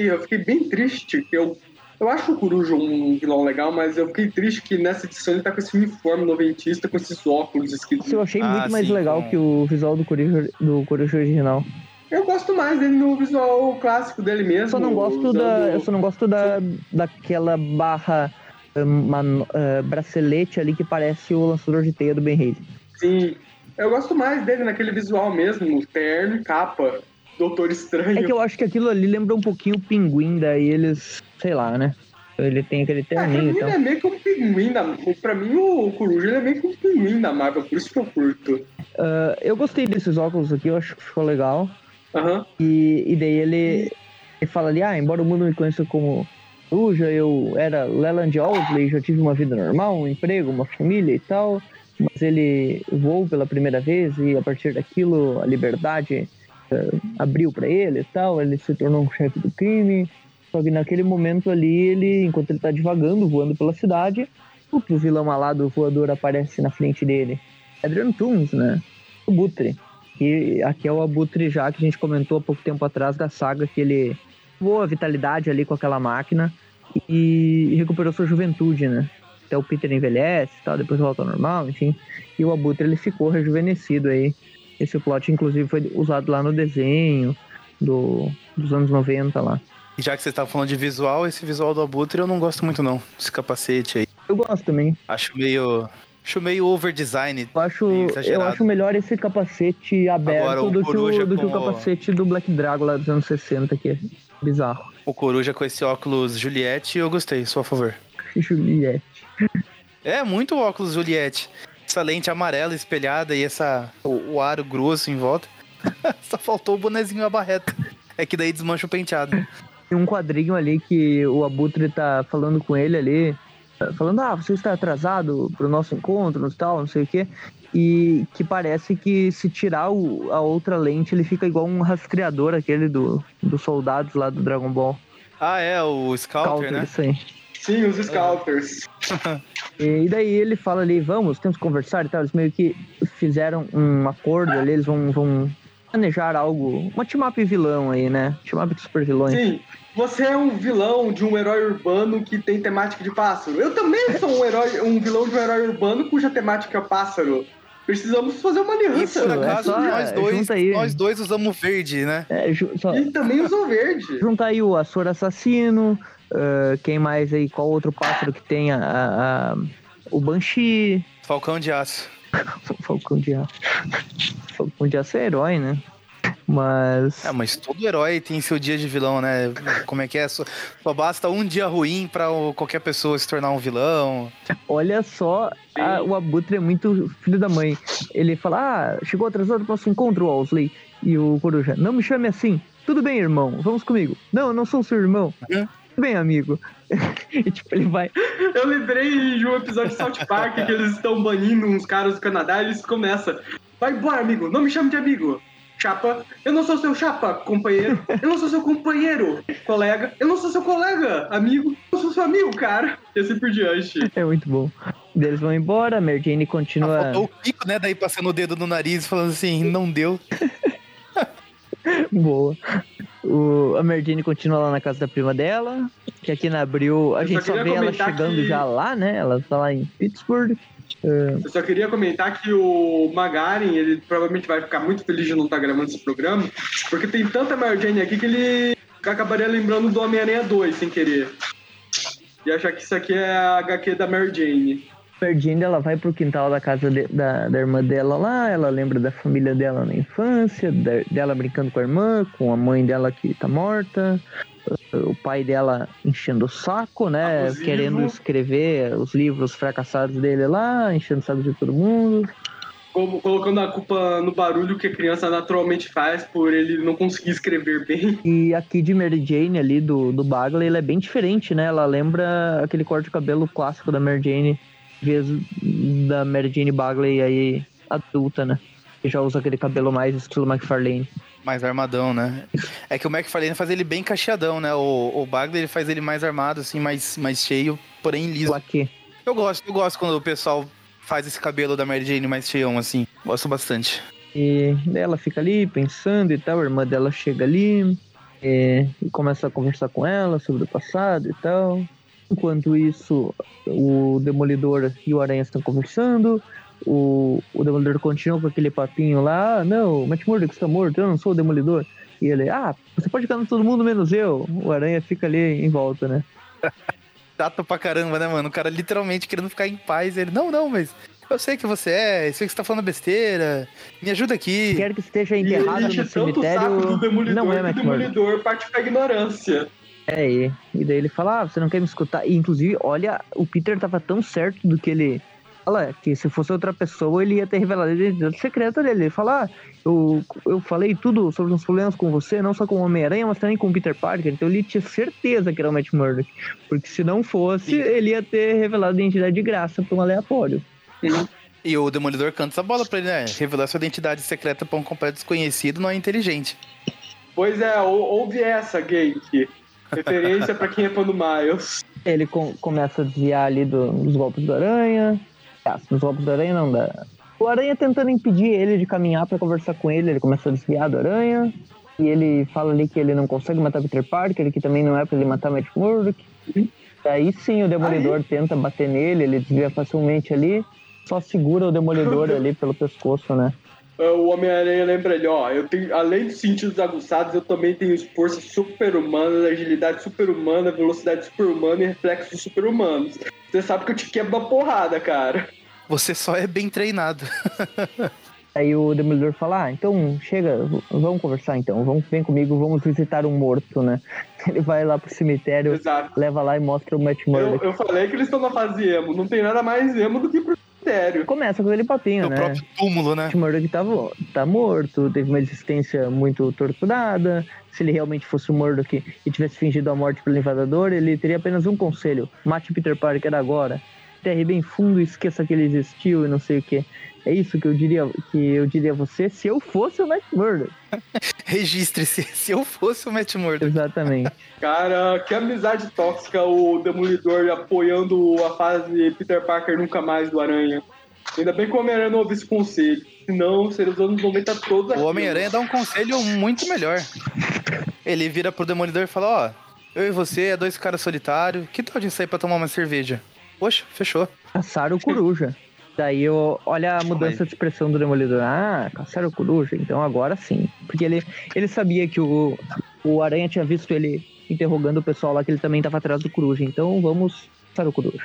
eu fiquei bem triste, que eu eu acho o Coruja um vilão legal, mas eu fiquei triste que nessa edição ele tá com esse uniforme noventista, com esses óculos esquisitos. Eu achei ah, muito mais legal que o visual do Coruja, do Coruja original. Eu gosto mais dele no visual clássico dele mesmo. Eu só não gosto, usando... da, eu só não gosto da, daquela barra uma, uh, bracelete ali que parece o lançador de teia do Ben Haley. Sim, eu gosto mais dele naquele visual mesmo, terno capa. Doutor Estranho. É que eu acho que aquilo ali lembra um pouquinho o pinguim, daí eles, sei lá, né? Ele tem aquele terninho. É, então. Ele é meio que um pinguim da. Pra mim, o Coruja ele é meio que um pinguim da Marvel, por isso que eu curto. Uh, eu gostei desses óculos aqui, eu acho que ficou legal. Uhum. E, e daí ele, ele fala ali, ah, embora o mundo me conheça como Coruja, eu era Leland Owsley, já tive uma vida normal, um emprego, uma família e tal. Mas ele voou pela primeira vez e a partir daquilo a liberdade abriu para ele e tal, ele se tornou um chefe do crime. Só que naquele momento ali, ele, enquanto ele tá divagando, voando pela cidade, o vilão alado voador aparece na frente dele. Adrian Toomes, né? O Butre. E aqui é o Abutre já que a gente comentou há pouco tempo atrás da saga que ele voou a vitalidade ali com aquela máquina e recuperou sua juventude, né? Até o Peter envelhece e tal, depois volta ao normal, enfim. E o Abutre ele ficou rejuvenescido aí esse plot, inclusive, foi usado lá no desenho do, dos anos 90 lá. E já que você estava falando de visual, esse visual do Abutre eu não gosto muito não, esse capacete aí. Eu gosto também. Acho meio... Acho meio over design. Eu acho, eu acho melhor esse capacete aberto Agora, do, que o, do que o capacete do Black Dragon lá dos anos 60, que é bizarro. O Coruja com esse óculos Juliette, eu gostei, sou a favor. Juliette. É, muito óculos Juliette essa lente amarela espelhada e essa, o, o aro grosso em volta. Só faltou o bonezinho a barreta. É que daí desmancha o penteado. Tem um quadrinho ali que o Abutre tá falando com ele ali, falando, ah, você está atrasado pro nosso encontro e tal, não sei o quê. E que parece que se tirar o, a outra lente, ele fica igual um rastreador, aquele do, dos soldados lá do Dragon Ball. Ah, é, o Scouter, Scouter né? Aí. Sim, os Scouters. e daí ele fala ali, vamos, temos que conversar e tal. Eles meio que fizeram um acordo ali, eles vão, vão planejar algo, uma team-up vilão aí, né? Team-up de super vilões. Sim, você é um vilão de um herói urbano que tem temática de pássaro. Eu também sou um herói, um vilão de um herói urbano cuja temática é pássaro. Precisamos fazer uma aliança. Por acaso, é só, nós, dois, nós dois usamos verde, né? É, só... E também usou verde. Junta aí o Açor Assassino, Uh, quem mais aí? Qual outro pássaro que tem a, a, a o Banshee? Falcão de Aço. Falcão de Aço. Falcão de Aço é herói, né? Mas. É, mas todo herói tem seu dia de vilão, né? Como é que é? Só, só basta um dia ruim pra qualquer pessoa se tornar um vilão. Olha só, a, o Abutre é muito filho da mãe. Ele fala: Ah, chegou atrasado pro nosso encontro, Walsley. E o Coruja, não me chame assim. Tudo bem, irmão, vamos comigo. Não, eu não sou seu irmão. Uhum. bem, amigo. e tipo, ele vai. Eu lembrei de um episódio de South Park que eles estão banindo uns caras do Canadá e eles começam. Vai embora, amigo, não me chame de amigo. Chapa, eu não sou seu chapa, companheiro. Eu não sou seu companheiro, colega. Eu não sou seu colega, amigo. Eu sou seu amigo, cara. E assim por diante. É muito bom. Eles vão embora, a Mary Jane continua. Ah, faltou o pico, né? Daí passando o dedo no nariz, falando assim, não deu. Boa. O, a Mary Jane continua lá na casa da prima dela, que aqui na Abril a Eu gente só só vê ela chegando que- já lá, né? Ela tá lá em Pittsburgh. É, Eu só queria comentar que o Magarin, ele provavelmente vai ficar muito feliz de não estar gravando esse programa, porque tem tanta Mary Jane aqui que ele acabaria lembrando do Homem-Aranha 2 sem querer. E achar que isso aqui é a HQ da Mary Jane. Jane, ela vai pro quintal da casa de- da, da irmã dela lá, ela lembra da família dela na infância, da- dela brincando com a irmã, com a mãe dela que tá morta, o pai dela enchendo o saco, né, Abusivo. querendo escrever os livros fracassados dele lá, enchendo o saco de todo mundo. Como, colocando a culpa no barulho que a criança naturalmente faz por ele não conseguir escrever bem. E aqui de Mary Jane ali do, do Bagley, ela é bem diferente, né? Ela lembra aquele corte de cabelo clássico da Mary Jane, vez da Mary Jane Bagley aí adulta, né? Que já usa aquele cabelo mais estilo McFarlane. Mais armadão, né? É que o McFarlane faz ele bem cacheadão, né? O, o Bagley ele faz ele mais armado, assim, mais, mais cheio, porém liso. Aqui. Eu gosto, eu gosto quando o pessoal faz esse cabelo da Mary Jane mais cheião, assim. Gosto bastante. E ela fica ali pensando e tal, a irmã dela chega ali é, e começa a conversar com ela sobre o passado e tal. Enquanto isso, o Demolidor e o Aranha estão conversando. O, o Demolidor continua com aquele papinho lá, ah, não, o Matt Murdock está morto, eu não sou o Demolidor. E ele, ah, você pode ficar com todo mundo menos eu. O Aranha fica ali em volta, né? Chato pra caramba, né, mano? O cara literalmente querendo ficar em paz. Ele, não, não, mas eu sei que você é, eu sei que você tá falando besteira. Me ajuda aqui. Quer que esteja E ele enterrado no tanto o saco cemitério, do Demolidor não é que o Matt Murdock. Demolidor parte pra ignorância. É, e, e daí ele fala, ah, você não quer me escutar? E, inclusive, olha, o Peter tava tão certo do que ele fala, que se fosse outra pessoa, ele ia ter revelado a identidade secreta dele. Ele fala, ah, eu, eu falei tudo sobre os problemas com você, não só com o Homem-Aranha, mas também com o Peter Parker. Então ele tinha certeza que era o Matt Murdock. Porque se não fosse, Sim. ele ia ter revelado a identidade de graça pra um aleatório. E o Demolidor canta essa bola pra ele, né? Revelar sua identidade secreta pra um completo desconhecido não é inteligente. Pois é, ou- ouve essa, Gank. Referência pra quem é fã do Miles. Ele com- começa a desviar ali do- dos golpes do Aranha. Ah, dos golpes do Aranha não, da... O Aranha tentando impedir ele de caminhar pra conversar com ele, ele começa a desviar do Aranha. E ele fala ali que ele não consegue matar Peter Parker, que também não é pra ele matar Matt Murdock. Daí sim o Demolidor tenta bater nele, ele desvia facilmente ali. Só segura o Demolidor ali pelo pescoço, né? O Homem-Aranha lembra ele, ó, eu tenho, além dos sentidos aguçados, eu também tenho força super-humana, agilidade super-humana, velocidade super-humana e reflexos super-humanos. Você sabe que eu te quebro a porrada, cara. Você só é bem treinado. Aí o Demolidor fala, ah, então chega, vamos conversar então, vamos, vem comigo, vamos visitar um morto, né? Ele vai lá pro cemitério, Exato. leva lá e mostra o Matt Eu, Murdock. eu falei que eles estão na fase emo. Não tem nada mais emo do que pro critério. Começa com aquele papinho, No né? próprio túmulo, né? Matt Murdock tá, tá morto, teve uma existência muito torturada. Se ele realmente fosse o Murdock e tivesse fingido a morte pelo invadador, ele teria apenas um conselho: mate Peter Parker agora. Terre bem fundo e esqueça que ele existiu e não sei o que. É isso que eu diria que eu diria a você se eu fosse o Matt Murdock. Registre-se. Se eu fosse o Matt Murdock. Exatamente. Cara, que amizade tóxica o Demolidor apoiando a fase Peter Parker nunca mais do Aranha. Ainda bem que o Homem-Aranha não ouve esse conselho. Senão seria os anos 90 todos O aqui. Homem-Aranha dá um conselho muito melhor. Ele vira pro Demolidor e fala, ó, eu e você é dois caras solitários, que tal de sair pra tomar uma cerveja? Poxa, fechou. Caçaram o coruja. Daí eu, olha a mudança de expressão do Demolidor. Ah, caçaram o coruja, então agora sim. Porque ele, ele sabia que o, o Aranha tinha visto ele interrogando o pessoal lá, que ele também estava atrás do coruja. Então vamos caçar o coruja.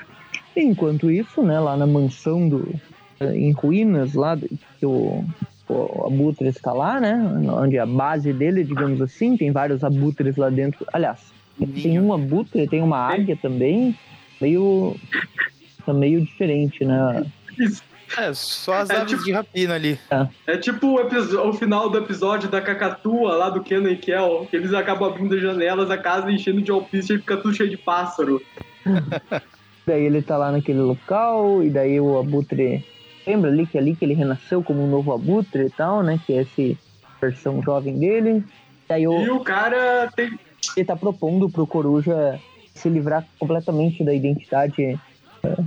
Enquanto isso, né, lá na mansão do. eh, em ruínas, lá que o, o Abutre está lá, né? Onde a base dele, digamos assim, tem vários abutres lá dentro. Aliás, tem um abutre, tem uma águia também, meio. tá meio diferente, né? É, só as É aves tipo- de rapina ali. É tipo o, o final do episódio da Cacatua, lá do Kenan e Kel, que eles acabam abrindo as janelas, a casa enchendo de alpiste e fica tudo cheio de pássaro. Daí ele tá lá naquele local, e daí o Abutre. Lembra ali que é ali que ele renasceu como um novo Abutre e tal, né? Que é essa versão jovem dele. Daí o, E o cara tem. ele tá propondo pro Coruja se livrar completamente da identidade eh,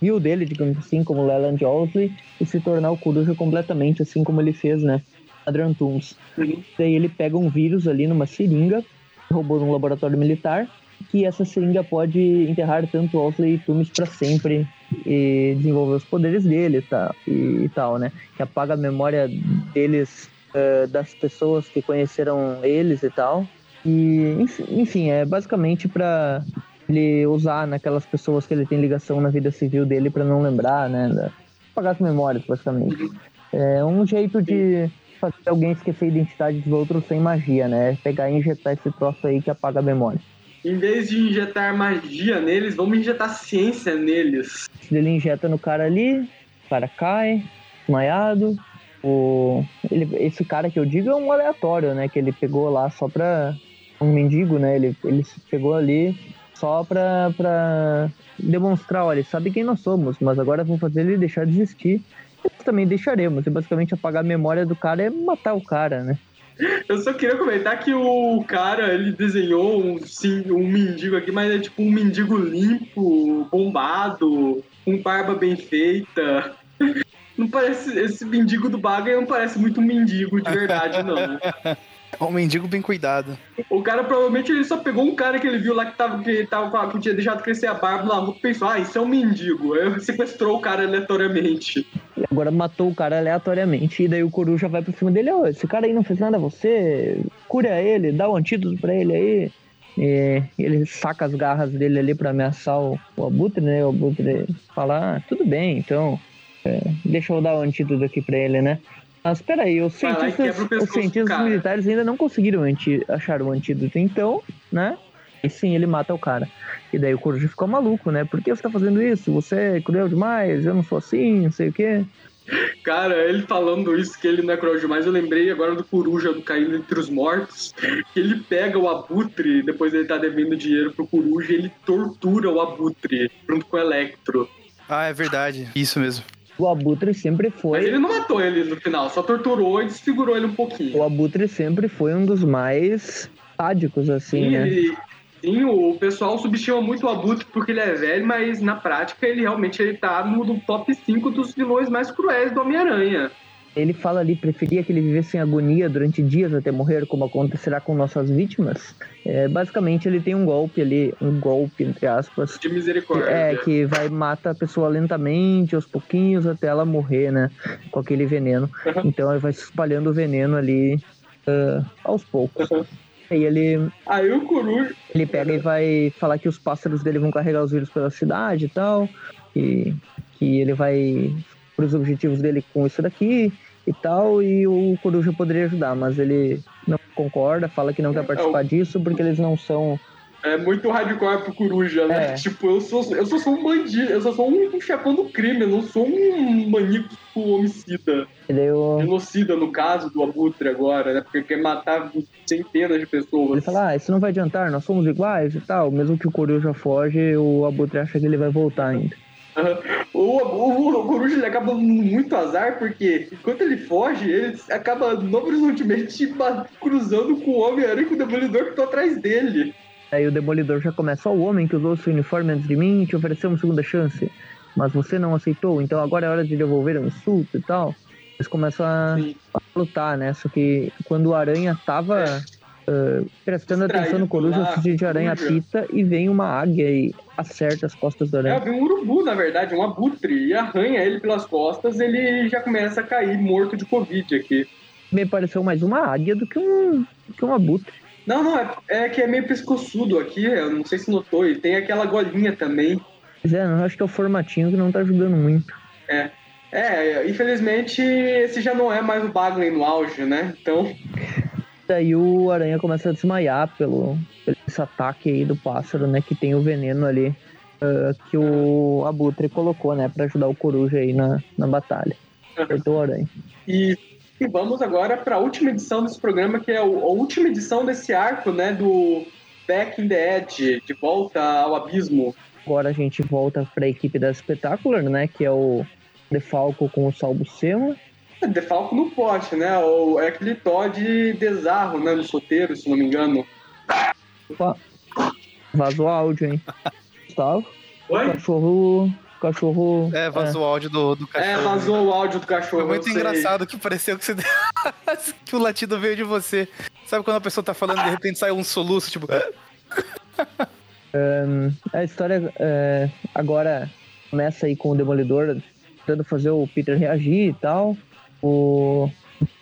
vil dele, digamos assim, como Leland Owlsley, e se tornar o Coruja completamente, assim como ele fez, né? Adrian Toomes. Uhum. Daí ele pega um vírus ali numa seringa, roubou num laboratório militar, que essa seringa pode enterrar tanto Owlsley e Toomes para sempre e desenvolver os poderes dele tal, e, e tal, né? Que apaga a memória deles, eh, das pessoas que conheceram eles e tal. E, enf- enfim, é basicamente para ele usar naquelas pessoas que ele tem ligação na vida civil dele para não lembrar, né? da- Apagar as memórias, basicamente. É um jeito de fazer alguém esquecer a identidade dos outros sem magia, né? Pegar e injetar esse troço aí que apaga a memória. Em vez de injetar magia neles, vamos injetar ciência neles. Ele injeta no cara ali, o cara cai, desmaiado. O, ele, esse cara que eu digo é um aleatório, né? Que ele pegou lá só pra. Um mendigo, né? Ele, ele pegou ali só pra, pra demonstrar: olha, sabe quem nós somos, mas agora vamos fazer ele deixar de existir. E nós também deixaremos. E basicamente apagar a memória do cara é matar o cara, né? Eu só queria comentar que o cara, ele desenhou um, sim, um mendigo aqui, mas é tipo um mendigo limpo, bombado, com barba bem feita. Não parece. Esse mendigo do Baga não parece muito um mendigo de verdade, não. Um mendigo bem cuidado. O cara provavelmente ele só pegou um cara que ele viu lá que tava, que, tava, que tinha deixado crescer a barba na rua e pensou, ah, isso é um mendigo. Aí sequestrou o cara aleatoriamente. E agora matou o cara aleatoriamente. E daí o Coruja vai pra cima dele: Ô, esse cara aí não fez nada a você, cura ele, dá um antídoto pra ele aí. E ele saca as garras dele ali pra ameaçar o, o Abutre, né? O Abutre fala: ah, tudo bem, então. é, deixa eu dar o antídoto aqui pra ele, né? Mas peraí, os Vai lá e cientistas, os cientistas militares ainda não conseguiram anti, achar o antídoto, então, né? E sim, ele mata o cara. E daí o Coruja ficou maluco, né? Por que você tá fazendo isso? Você é cruel demais, eu não sou assim, não sei o quê. Cara, ele falando isso, que ele não é cruel demais, eu lembrei agora do Coruja do Caindo Entre os Mortos, que ele pega o Abutre, depois ele tá devendo dinheiro pro Coruja, e ele tortura o Abutre, junto com o Electro. Ah, é verdade. Isso mesmo. O Abutre sempre Mas foi. ele não matou ele no final, só torturou e desfigurou ele um pouquinho. O Abutre sempre foi um dos mais sádicos, assim, Sim, né? ele- sim, o pessoal subestima muito o Abutre porque ele é velho, mas na prática ele realmente ele tá no top 5 dos vilões mais cruéis do Homem-Aranha. Ele fala ali, preferia que ele vivesse em agonia durante dias até morrer, como acontecerá com nossas vítimas. É, basicamente, ele tem um golpe ali, um golpe, entre aspas, De misericórdia. é, que vai mata a pessoa lentamente, aos pouquinhos, até ela morrer, né? Com aquele veneno. Uhum. Então ele vai se espalhando o veneno ali ah, aos poucos. Uhum. Aí ele Aí o Coruja. Ele pega e vai falar que os pássaros dele vão carregar os vírus pela cidade e tal. E que ele vai para os objetivos dele com isso daqui e tal. E o Coruja poderia ajudar, mas ele não concorda, fala que não quer participar disso porque eles não são. É muito hardcore pro Coruja, né? É. Tipo, eu sou, eu só sou um bandido, eu só sou um chefão do crime, eu não sou um maníaco homicida. E o- Genocida, no caso do Abutre agora, né? Porque quer matar centenas de pessoas. ele fala: Ah, isso não vai adiantar, nós somos iguais e tal. Mesmo que o Coruja foge, o Abutre acha que ele vai voltar ainda. O, o, o Coruja ele acaba muito azar, porque enquanto ele foge, ele acaba não horizontalmente ba- cruzando com o Homem-Aranha e com o Demolidor que estão atrás dele. Aí o Demolidor já começa, ó, o homem que usou seu uniforme antes de mim te ofereceu uma segunda chance, mas você não aceitou, então agora é hora de devolver o insulto e tal. Eles começam a, a lutar, né? Só que quando o Aranha tava ah, prestando Distraído atenção no Coruja, lá, o de Aranha pita e vem uma águia e acerta as costas do É, Aranha. vem um urubu, na verdade, um abutre, e arranha ele pelas costas, ele já começa a cair morto de Covid aqui. Me pareceu mais uma águia do que um, que um abutre. Não, não, é, é que é meio pescoçudo aqui, eu não sei se notou, e tem aquela golinha também. Mas é, eu acho que é o formatinho que não tá ajudando muito. É, infelizmente, esse já não é mais o Bagley no auge, né? Então, Daí o Aranha começa a desmaiar pelo, pelo esse ataque aí do pássaro, né? Que tem o veneno ali uh, que o Abutre colocou, né, para ajudar o Coruja aí na, na batalha. Acertou o aranha. E, e vamos agora para a última edição desse programa, que é a última edição desse arco, né, do Back in the Edge, de volta ao abismo. Agora a gente volta para a equipe da Spectacular, né, que é o Defalco com o Salvo Sema. É, Defalco no pote, né? Ou é aquele Todd desarro, né? No soteiro, se não me engano. Opa. Vazou áudio, hein? Gustavo? Oi? Cachorro. Cachorro. É, vazou é. o áudio do, do cachorro. É, vazou o áudio do cachorro. Foi muito engraçado que pareceu que, você... que o latido veio de você. Sabe quando a pessoa tá falando e de repente sai um soluço, tipo. um, a história é, agora começa aí com o Demolidor tentando fazer o Peter reagir e tal. O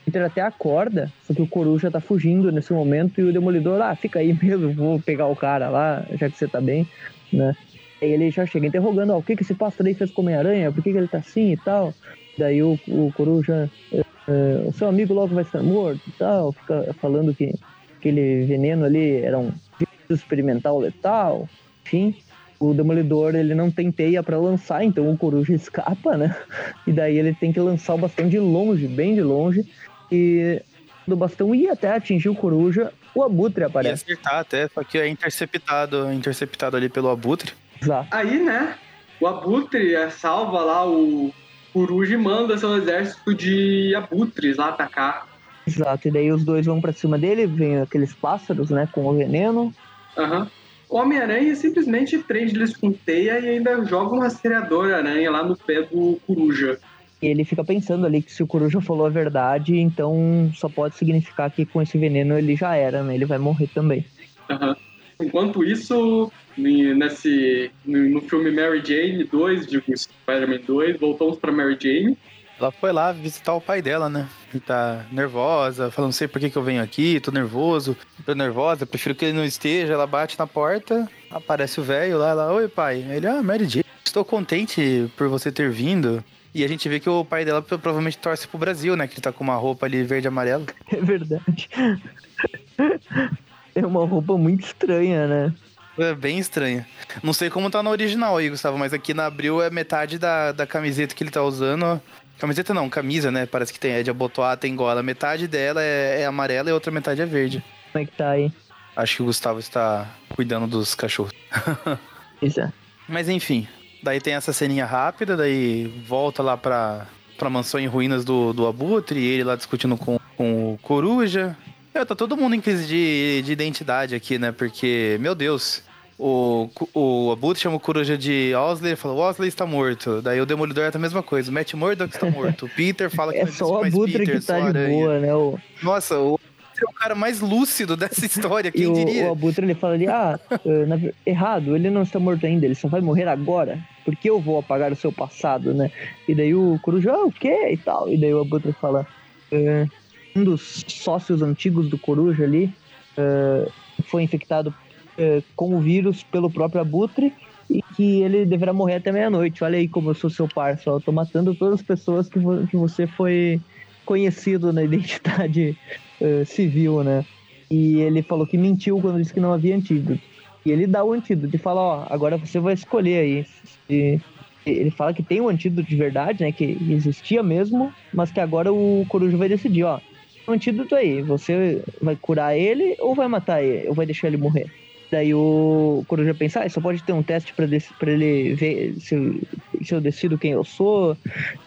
Peter até acorda, só que o Coruja tá fugindo nesse momento e o Demolidor, ah, fica aí mesmo, vou pegar o cara lá, já que você tá bem, né? Aí ele já chega interrogando, ó, o que que esse pássaro aí fez com Homem-Aranha, por que que ele tá assim e tal. Daí o, o Coruja, é, é, o seu amigo logo vai estar morto e tal, fica falando que aquele veneno ali era um experimental letal, enfim o Demolidor ele não tem teia para lançar, então o Coruja escapa, né? E daí ele tem que lançar o bastão de longe, bem de longe. E do bastão ia até atingir o Coruja, o Abutre aparece. Ia acertar até, só que é interceptado, interceptado ali pelo Abutre. Exato. Aí, né? O Abutre é, salva lá o Coruja e manda seu exército de abutres lá atacar. Exato, e daí os dois vão para cima dele, vem aqueles pássaros, né, com o veneno. Aham. Uhum. O Homem-Aranha simplesmente prende eles com teia e ainda joga um rastreador-aranha lá no pé do Coruja. E ele fica pensando ali que se o Coruja falou a verdade, então só pode significar que com esse veneno ele já era, né? Ele vai morrer também. Uhum. Enquanto isso, nesse, no filme Mary Jane 2, de Spider-Man 2, voltamos para Mary Jane. Ela foi lá visitar o pai dela, né? Ele tá nervosa, falando, não sei por que, que eu venho aqui, tô nervoso, tô nervosa, prefiro que ele não esteja. Ela bate na porta, aparece o velho lá, ela, oi pai. Ele, ah, Mary Jane, estou contente por você ter vindo. E a gente vê que o pai dela provavelmente torce pro Brasil, né? Que ele tá com uma roupa ali verde e amarelo. É verdade. É uma roupa muito estranha, né? É bem estranha. Não sei como tá no original aí, Gustavo, mas aqui na Abril é metade da, da camiseta que ele tá usando Camiseta não, camisa, né? Parece que tem. É de abotoar, tem gola. Metade dela é, é amarela e a outra metade é verde. Como é que tá aí? Acho que o Gustavo está cuidando dos cachorros. Isso é. Mas enfim, daí tem essa ceninha rápida, daí volta lá pra, pra mansão em ruínas do, do Abutre, ele lá discutindo com, com o Coruja. É, tá todo mundo em crise de, de identidade aqui, né? Porque, meu Deus, o, o Abutre chama o Coruja de Osley e fala: o Osley está morto. Daí o Demolidor é a mesma coisa: o Matt Murdock está morto. O Peter fala que é só o Abutre Peter, que tá de boa, né? O... Nossa, o é o cara mais lúcido dessa história, quem e diria? O Abutre ele fala ali: ah, eh, na, errado, ele não está morto ainda, ele só vai morrer agora. Porque eu vou apagar o seu passado, né? E daí o Coruja, ah, o quê? E tal. E daí o Abutre fala: eh, um dos sócios antigos do Coruja ali uh, foi infectado é, com o vírus pelo próprio Abutre e que ele deverá morrer até meia-noite. Olha aí como eu sou seu parceiro, eu tô matando todas as pessoas que, que você foi conhecido na identidade uh, civil, né? E ele falou que mentiu quando disse que não havia antídoto. E ele dá o antídoto e fala, ó, agora você vai escolher aí. E ele fala que tem um antídoto de verdade, né? Que existia mesmo, mas que agora o Coruja vai decidir, ó. O antídoto aí, você vai curar ele ou vai matar ele, ou vai deixar ele morrer? Daí o Coruja pensa, ah, só pode ter um teste pra ele ver se se eu decido quem eu sou,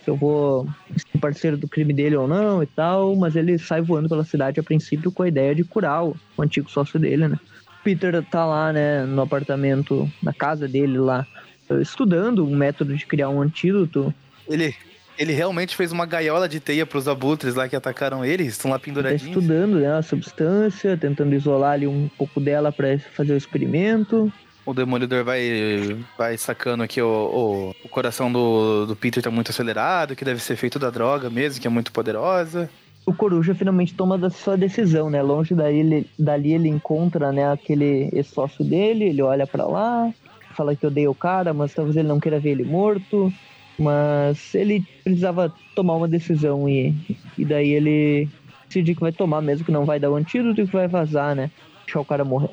se eu vou ser parceiro do crime dele ou não e tal, mas ele sai voando pela cidade a princípio com a ideia de curar o, o antigo sócio dele, né? Peter tá lá, né, no apartamento, na casa dele lá, estudando um método de criar um antídoto. Ele, ele realmente fez uma gaiola de teia para os abutres lá que atacaram ele, estão lá penduradinhos. Tá estudando né, a substância, tentando isolar ali um pouco dela para fazer o experimento. O Demolidor vai, vai sacando que o, o, o, coração do, do Peter tá muito acelerado, que deve ser feito da droga mesmo, que é muito poderosa. O Coruja finalmente toma a sua decisão, né? Longe daí, ele, dali ele encontra né, aquele sócio dele, ele olha para lá, fala que odeia o cara, mas talvez ele não queira ver ele morto. Mas ele precisava tomar uma decisão e, e daí ele decide que vai tomar mesmo, que não vai dar o antídoto e que vai vazar, né? Deixar o cara morrer.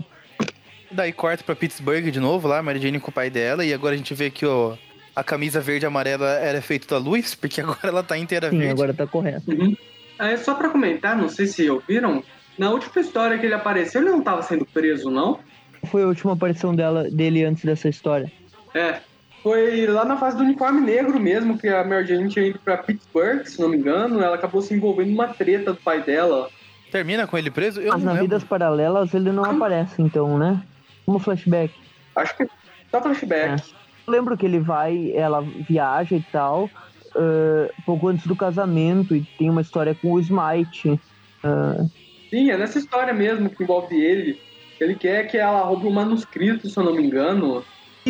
Daí corta pra Pittsburgh de novo lá, Mary Jane com o pai dela, e agora a gente vê que ó, a camisa verde e amarela era feita da luz, porque agora ela tá inteira Sim, verde. agora tá correto. Uhum. É, só pra comentar, não sei se ouviram, na última história que ele apareceu, ele não tava sendo preso, não? Foi a última aparição dela, dele antes dessa história. É. Foi lá na fase do uniforme negro mesmo, que a Mary Jane tinha ido pra Pittsburgh, se não me engano. Ela acabou se envolvendo numa treta do pai dela. Termina com ele preso? Eu Mas não na lembro. vidas paralelas ele não aparece, então, né? Como flashback. Acho que só flashback. Eu lembro que ele vai, ela viaja e tal, ah, pouco antes do casamento, e tem uma história com o Smite. Ah, Sim, é nessa história mesmo que envolve ele. Ele quer que ela roube um manuscrito, se eu não me engano.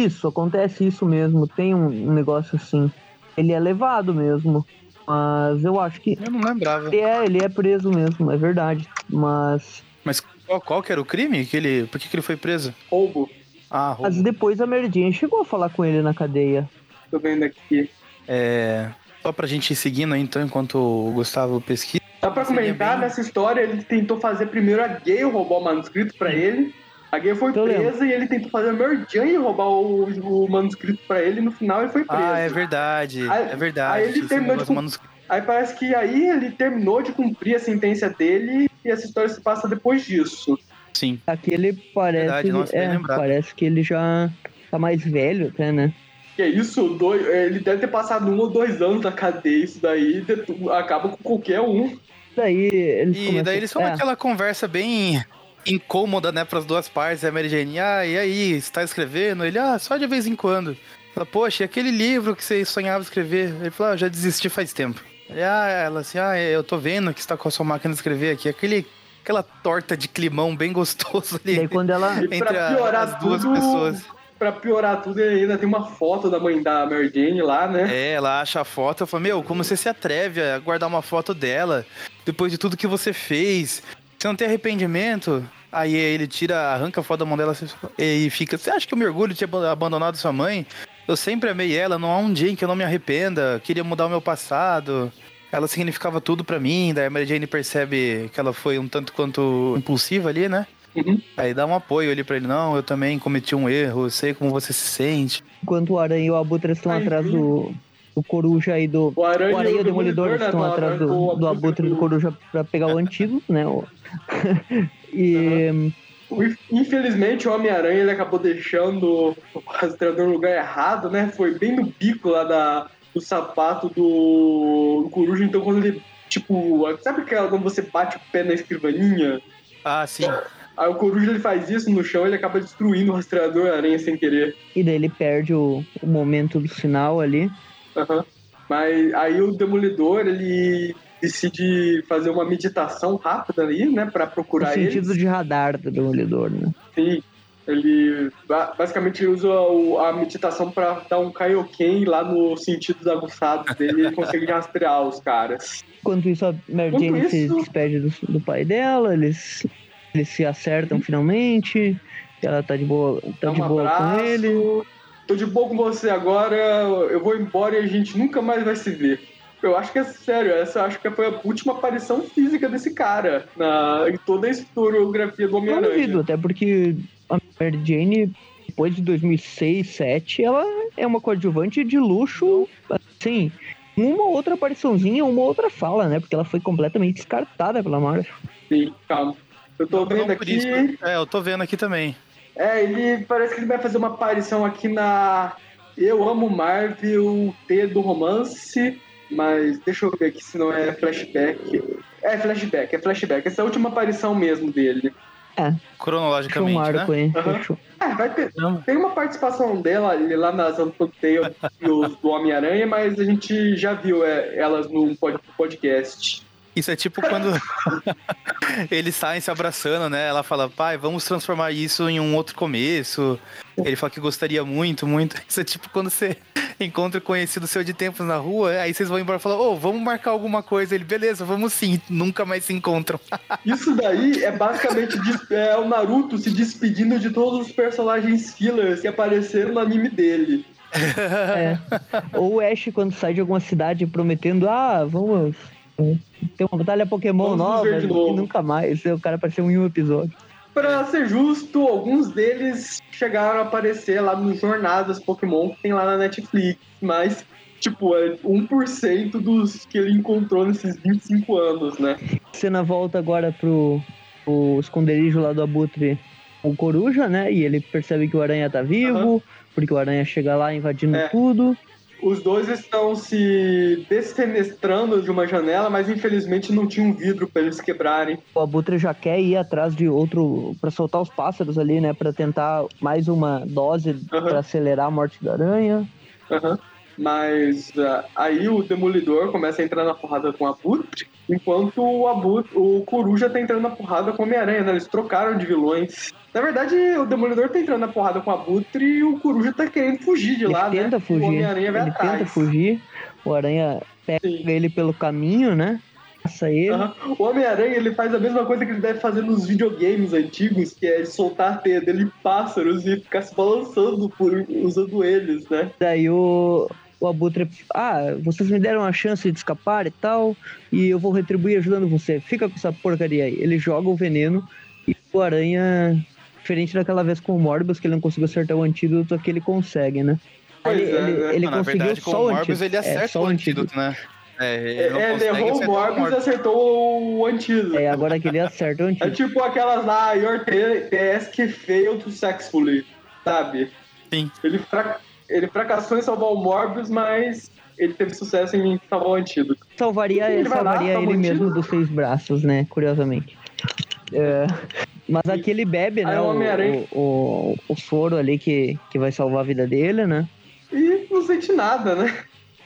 Isso, acontece isso mesmo, tem um, um negócio assim. Ele é levado mesmo. Mas eu acho que. Eu não lembrava. Ele é, ele é preso mesmo, é verdade. Mas. Mas qual, qual que era o crime? Que ele, por que, que ele foi preso? Roubo. Ah, roubo. Mas depois a Jane chegou a falar com ele na cadeia. Tô vendo aqui. É, só pra gente ir seguindo aí, então, enquanto o Gustavo pesquisa. Só pra comentar, bem- nessa história ele tentou fazer primeiro a Gay roubar o manuscrito pra ele. A Gay foi Eu presa e ele tentou fazer a Mary Jane roubar o, o manuscrito pra ele. E no final ele foi preso. Ah, é verdade. Aí- é verdade. aí ele terminou de manuscrito. Aí parece que aí ele terminou de cumprir a sentença dele e essa história se passa depois disso. Sim. Aqui ele parece. Verdade, nossa, é, lembrado. parece que ele já tá mais velho até, né? Que é isso, dois, ele deve ter passado um ou dois anos na cadeia, isso daí acaba com qualquer um. Daí eles E começam- daí eles são é, aquela conversa bem incômoda, né, pras duas partes. A Mary Jane, ah, e aí, você tá escrevendo? Ele, ah, só de vez em quando. Ela, poxa, e aquele livro que você sonhava escrever? Ele falou, ah, eu já desisti faz tempo. Ele, ah, ela assim, ah, eu tô vendo que você tá com a sua máquina de escrever aqui. Aquele, aquela torta de climão bem gostoso ali. Daí quando ela. E Entre a- piorar as duas tudo, pessoas. Pra piorar tudo, ele ainda tem uma foto da mãe da Mary Jane lá, né? É, ela acha a foto, eu falo, meu, como você se atreve a guardar uma foto dela depois de tudo que você fez? Você não tem arrependimento? Aí ele tira, arranca a foto da mão dela e fica, você acha que eu me orgulho de ter ab- abandonado sua mãe? Eu sempre amei ela, não há um dia em que eu não me arrependa, queria mudar o meu passado. Ela significava tudo pra mim, daí a Mary Jane percebe que ela foi um tanto quanto impulsiva ali, né? Uhum. Aí dá um apoio ali pra ele, não, eu também cometi um erro, eu sei como você se sente. Enquanto o Aranha e o Abutre estão Ai, atrás do, do Coruja e do. O Aranha, O Aranha e o Demolidor né, estão do- atrás do, do- do Abutre do Coruja pra pegar o antídoto, né? O- e. O- Infelizmente, o Homem-Aranha ele acabou deixando o rastreador no lugar errado, né? Foi bem no bico lá da, do sapato do, do Coruja. Então, quando ele, tipo, sabe aquela quando você bate o pé na escrivaninha? Ah, sim. Aí o Coruja ele faz isso no chão ele acaba destruindo o rastreador aranha sem querer. E daí ele perde o, o momento do sinal ali. Aham. Mas aí o Demolidor ele decide fazer uma meditação rápida ali, né? Pra No procurar sentido eles. de radar do Demolidor, né? Sim. Ele ba- basicamente ele usa a meditação pra dar um Kaioken lá no sentidos aguçados dele e ele consegue rastrear os caras. Enquanto isso, a Mary Jane se isso- despede do, do pai dela, eles, eles se acertam finalmente. Ela tá de boa, tá Dá de um boa abraço. com ele. Tô de boa com você agora, eu vou embora e a gente nunca mais vai se ver. Eu acho que é sério, essa acho que foi a última aparição física desse cara na, em toda a historiografia do Não duvido, Homem-Aranha. até porque a Mary Jane, depois de 2006, 2007, ela é uma coadjuvante de luxo, assim, uma outra apariçãozinha, uma outra fala, né? Porque ela foi completamente descartada pela Marvel. Sim, calma. Eu tô vendo aqui. É, eu tô vendo aqui também. É, ele parece que ele vai fazer uma aparição aqui na Eu Amo Marvel T do romance, mas deixa eu ver aqui se não é flashback. É flashback, é flashback. Essa é a última aparição mesmo dele. Um Cronologicamente, marco né? aí. Aham. fechou. É, vai ter. Não. Tem uma participação dela ali lá nas Tales do Homem-Aranha, mas a gente já viu é, elas no pod- podcast. Isso é tipo quando eles saem se abraçando, né? Ela fala, pai, vamos transformar isso em um outro começo. Ele fala que gostaria muito, muito. Isso é tipo quando você encontra um conhecido seu de tempos na rua, aí vocês vão embora e falam, ô, vamos marcar alguma coisa. Ele, beleza, vamos sim. Nunca mais se encontram. Isso daí é basicamente é, o Naruto se despedindo de todos os personagens killers que apareceram no anime dele. É. Ou o Ash quando sai de alguma cidade prometendo, ah, vamos ter uma batalha Pokémon Vamos nova e nunca mais. O cara apareceu em um episódio. Pra ser justo, alguns deles chegaram a aparecer lá nos jornadas Pokémon que tem lá na Netflix, mas, tipo, é 1% dos que ele encontrou nesses 25 anos, né? Cena volta agora pro, pro esconderijo lá do Abutre, o Coruja, né? E ele percebe que o Aranha tá vivo, porque o Aranha chega lá invadindo É. tudo. Os dois estão se desfenestrando de uma janela, mas infelizmente não tinha um vidro pra eles quebrarem. O Abutre já quer ir atrás de outro pra soltar os pássaros ali, né? Pra tentar mais uma dose Aham. pra acelerar a morte da aranha. Aham. Mas ah, aí o Demolidor começa a entrar na porrada com o Abutre, enquanto o Abutre, o Coruja tá entrando na porrada com o Homem-Aranha, né? Eles trocaram de vilões. Na verdade, o Demolidor tá entrando na porrada com o Abutre e o Coruja tá querendo fugir de Ele lá, né? tenta O fugir. Homem-Aranha vai Ele atrás. tenta fugir. O Aranha pega Sim. ele pelo caminho, né? Passa ele. Aham. O Homem-Aranha ele faz a mesma coisa que ele deve fazer nos videogames antigos, que é soltar a teia dele em pássaros e ficar se balançando por, usando eles, né? Daí o, o Abutre, ah, vocês me deram a chance de escapar e tal, e eu vou retribuir ajudando você. Fica com essa porcaria aí. Ele joga o veneno e o Aranha, diferente daquela vez com o Morbius, que ele não conseguiu acertar o antídoto, aqui ele consegue, né? Pois ele é, ele, né? ele Não, na conseguiu verdade, com só o o Morbius antídoto. ele É, acerta só o antídoto, né? É, ele É, ele errou o Morbius e acertou o antídoto. É, agora que ele acerta o É antídoto. tipo aquelas lá, your ta- task failed successfully, sabe? Sim. Ele, fra- ele fracassou em salvar o Morbius, mas ele teve sucesso em salvar o antídoto. Salvaria, Ele lá, salvaria toma ele mesmo dos seis braços, né? Curiosamente. É, mas aqui ele bebe, né? O O, o, o, soro ali que, que vai salvar a vida dele, né? E não sente nada, né?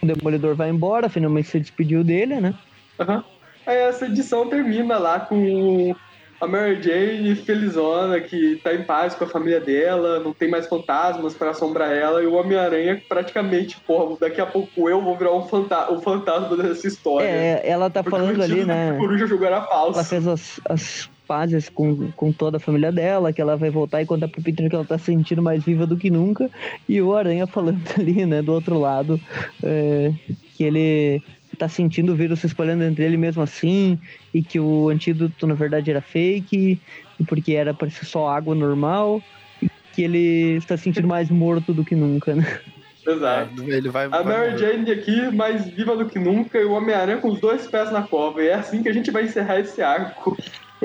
O Demolidor vai embora, finalmente se despediu dele, né? Aham. Aí essa edição termina lá com a Mary Jane felizona, que tá em paz com a família dela, não tem mais fantasmas pra assombrar ela, e o Homem-Aranha praticamente, porra, daqui a pouco eu vou virar um fanta o fantasma dessa história. É, ela tá falando ali, né? Coruja jogou era Ela falso. fez as, as pazes com, com toda a família dela, que ela vai voltar e contar pro Peter que ela tá se sentindo mais viva do que nunca. E o Aranha falando ali, né, do outro lado, é, que ele tá sentindo o vírus se espalhando entre ele mesmo assim, e que o antídoto na verdade era fake, e porque era para ser só água normal, e que ele está se sentindo mais morto do que nunca, né? Exato. É, ele vai, A Mary. Jane aqui, mais viva do que nunca, e o Homem-Aranha com os dois pés na cova. E é assim que a gente vai encerrar esse arco.